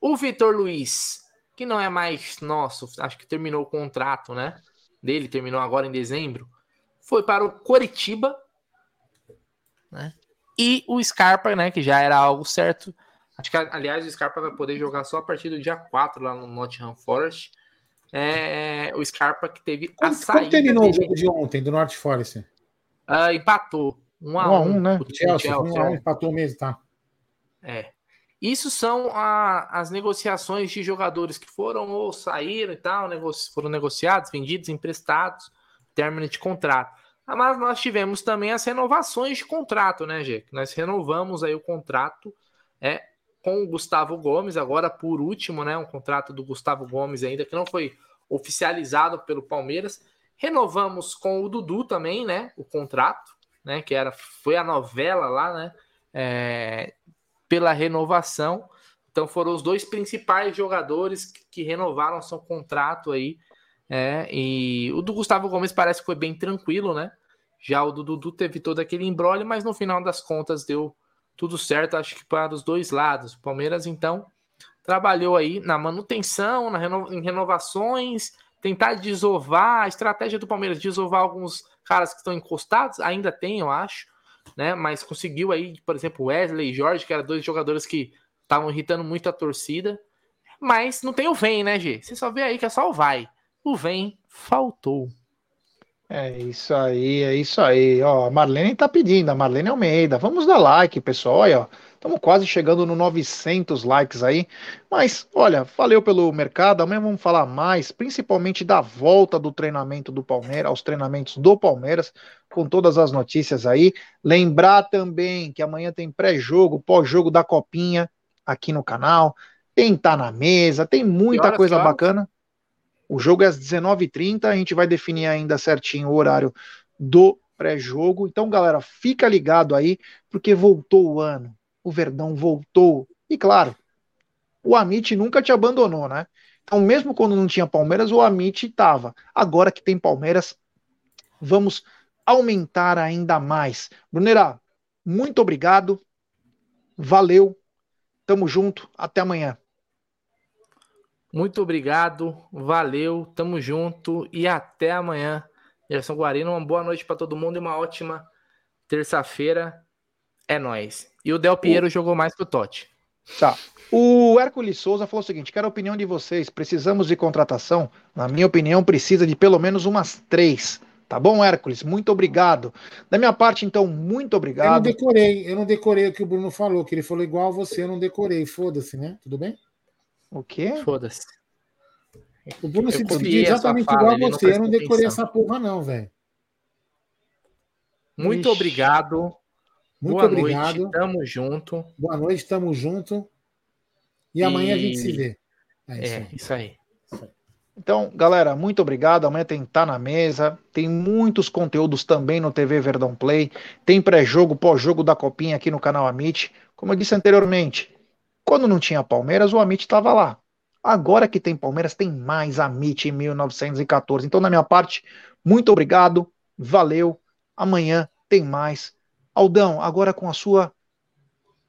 O Vitor Luiz, que não é mais nosso, acho que terminou o contrato, né? Dele, terminou agora em dezembro. Foi para o Coritiba, né? E o Scarpa, né? Que já era algo certo. Acho que, aliás, o Scarpa vai poder jogar só a partir do dia 4 lá no Nottingham Forest é, o Scarpa que teve como, a saída. Como terminou o jogo de ontem do Norte Forest? Uh, empatou. Um a um, um né? O Chelsea, Chelsea, um a um, empatou mesmo, tá? É. Isso são a, as negociações de jogadores que foram ou saíram e tal, negoci foram negociados, vendidos, emprestados, término de contrato. Ah, mas nós tivemos também as renovações de contrato, né, Gê? Nós renovamos aí o contrato é, com o Gustavo Gomes, agora por último, né? Um contrato do Gustavo Gomes ainda que não foi oficializado pelo Palmeiras. Renovamos com o Dudu também, né? O contrato, né? Que era foi a novela lá, né? É, pela renovação. Então foram os dois principais jogadores que, que renovaram seu contrato aí. É, e o do Gustavo Gomes parece que foi bem tranquilo, né? Já o do Dudu teve todo aquele embrolho, mas no final das contas deu tudo certo, acho que para os dois lados. O Palmeiras, então, trabalhou aí na manutenção, na reno... em renovações, tentar desovar, a estratégia do Palmeiras, desovar alguns caras que estão encostados, ainda tem, eu acho, né? Mas conseguiu aí, por exemplo, Wesley e Jorge, que eram dois jogadores que estavam irritando muito a torcida. Mas não tem o vem, né, G? Você só vê aí que é só o vai. O vem faltou. É isso aí, é isso aí. Ó, a Marlene tá pedindo, a Marlene Almeida. Vamos dar like, pessoal. Olha, ó, estamos quase chegando no 900 likes aí. Mas, olha, valeu pelo mercado. Amanhã vamos falar mais, principalmente da volta do treinamento do Palmeiras, aos treinamentos do Palmeiras, com todas as notícias aí. Lembrar também que amanhã tem pré-jogo, pós-jogo da Copinha aqui no canal. Tem Tá na Mesa, tem muita coisa bacana. O jogo é às 19h30, a gente vai definir ainda certinho o horário do pré-jogo. Então, galera, fica ligado aí, porque voltou o ano. O Verdão voltou. E claro, o Amit nunca te abandonou, né? Então, mesmo quando não tinha Palmeiras, o Amit estava. Agora que tem Palmeiras, vamos aumentar ainda mais. Brunera, muito obrigado. Valeu. Tamo junto. Até amanhã. Muito obrigado, valeu, tamo junto e até amanhã. Gerson Guarino, uma boa noite para todo mundo e uma ótima terça-feira. É nós. E o Del Piero o... jogou mais que o Totti. Tá. O Hércules Souza falou o seguinte: quero a opinião de vocês. Precisamos de contratação? Na minha opinião, precisa de pelo menos umas três. Tá bom, Hércules? Muito obrigado. Da minha parte, então, muito obrigado. Eu não decorei, eu não decorei o que o Bruno falou, que ele falou igual a você, eu não decorei. Foda-se, né? Tudo bem? O quê? Foda-se. O Bruno se decidiu exatamente fala, igual a você. Eu não decorei essa porra, não, velho. Muito Ixi. obrigado. Muito Boa obrigado. Noite, tamo junto. Boa noite, tamo junto. E, e... amanhã a gente se vê. É, isso, é, aí. Isso, aí. isso aí. Então, galera, muito obrigado. Amanhã tem Tá na Mesa. Tem muitos conteúdos também no TV Verdão Play. Tem pré-jogo, pós-jogo da Copinha aqui no canal Amit. Como eu disse anteriormente, quando não tinha Palmeiras, o Amit estava lá. Agora que tem Palmeiras, tem mais Amit em 1914. Então, na minha parte, muito obrigado, valeu. Amanhã tem mais. Aldão, agora com a sua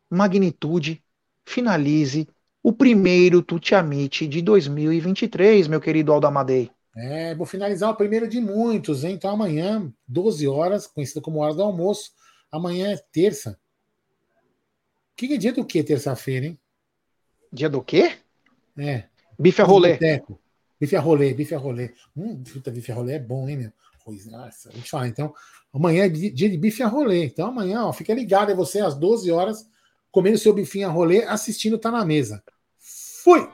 magnitude, finalize o primeiro Tuti Amit de 2023, meu querido Aldamadei. É, vou finalizar o primeiro de muitos, hein? Então amanhã, 12 horas, conhecido como hora do almoço. Amanhã é terça. Que é dia do que terça-feira, hein? Dia do quê? É. Bife a rolê. Bife a rolê, bife a rolê. Hum, fruta bife a rolê é bom, hein, meu? Pois, nossa, vamos falar. Então, amanhã é dia de bife a rolê. Então, amanhã, ó, fica ligado aí você às 12 horas, comendo seu bifinho a rolê, assistindo Tá na Mesa. Fui!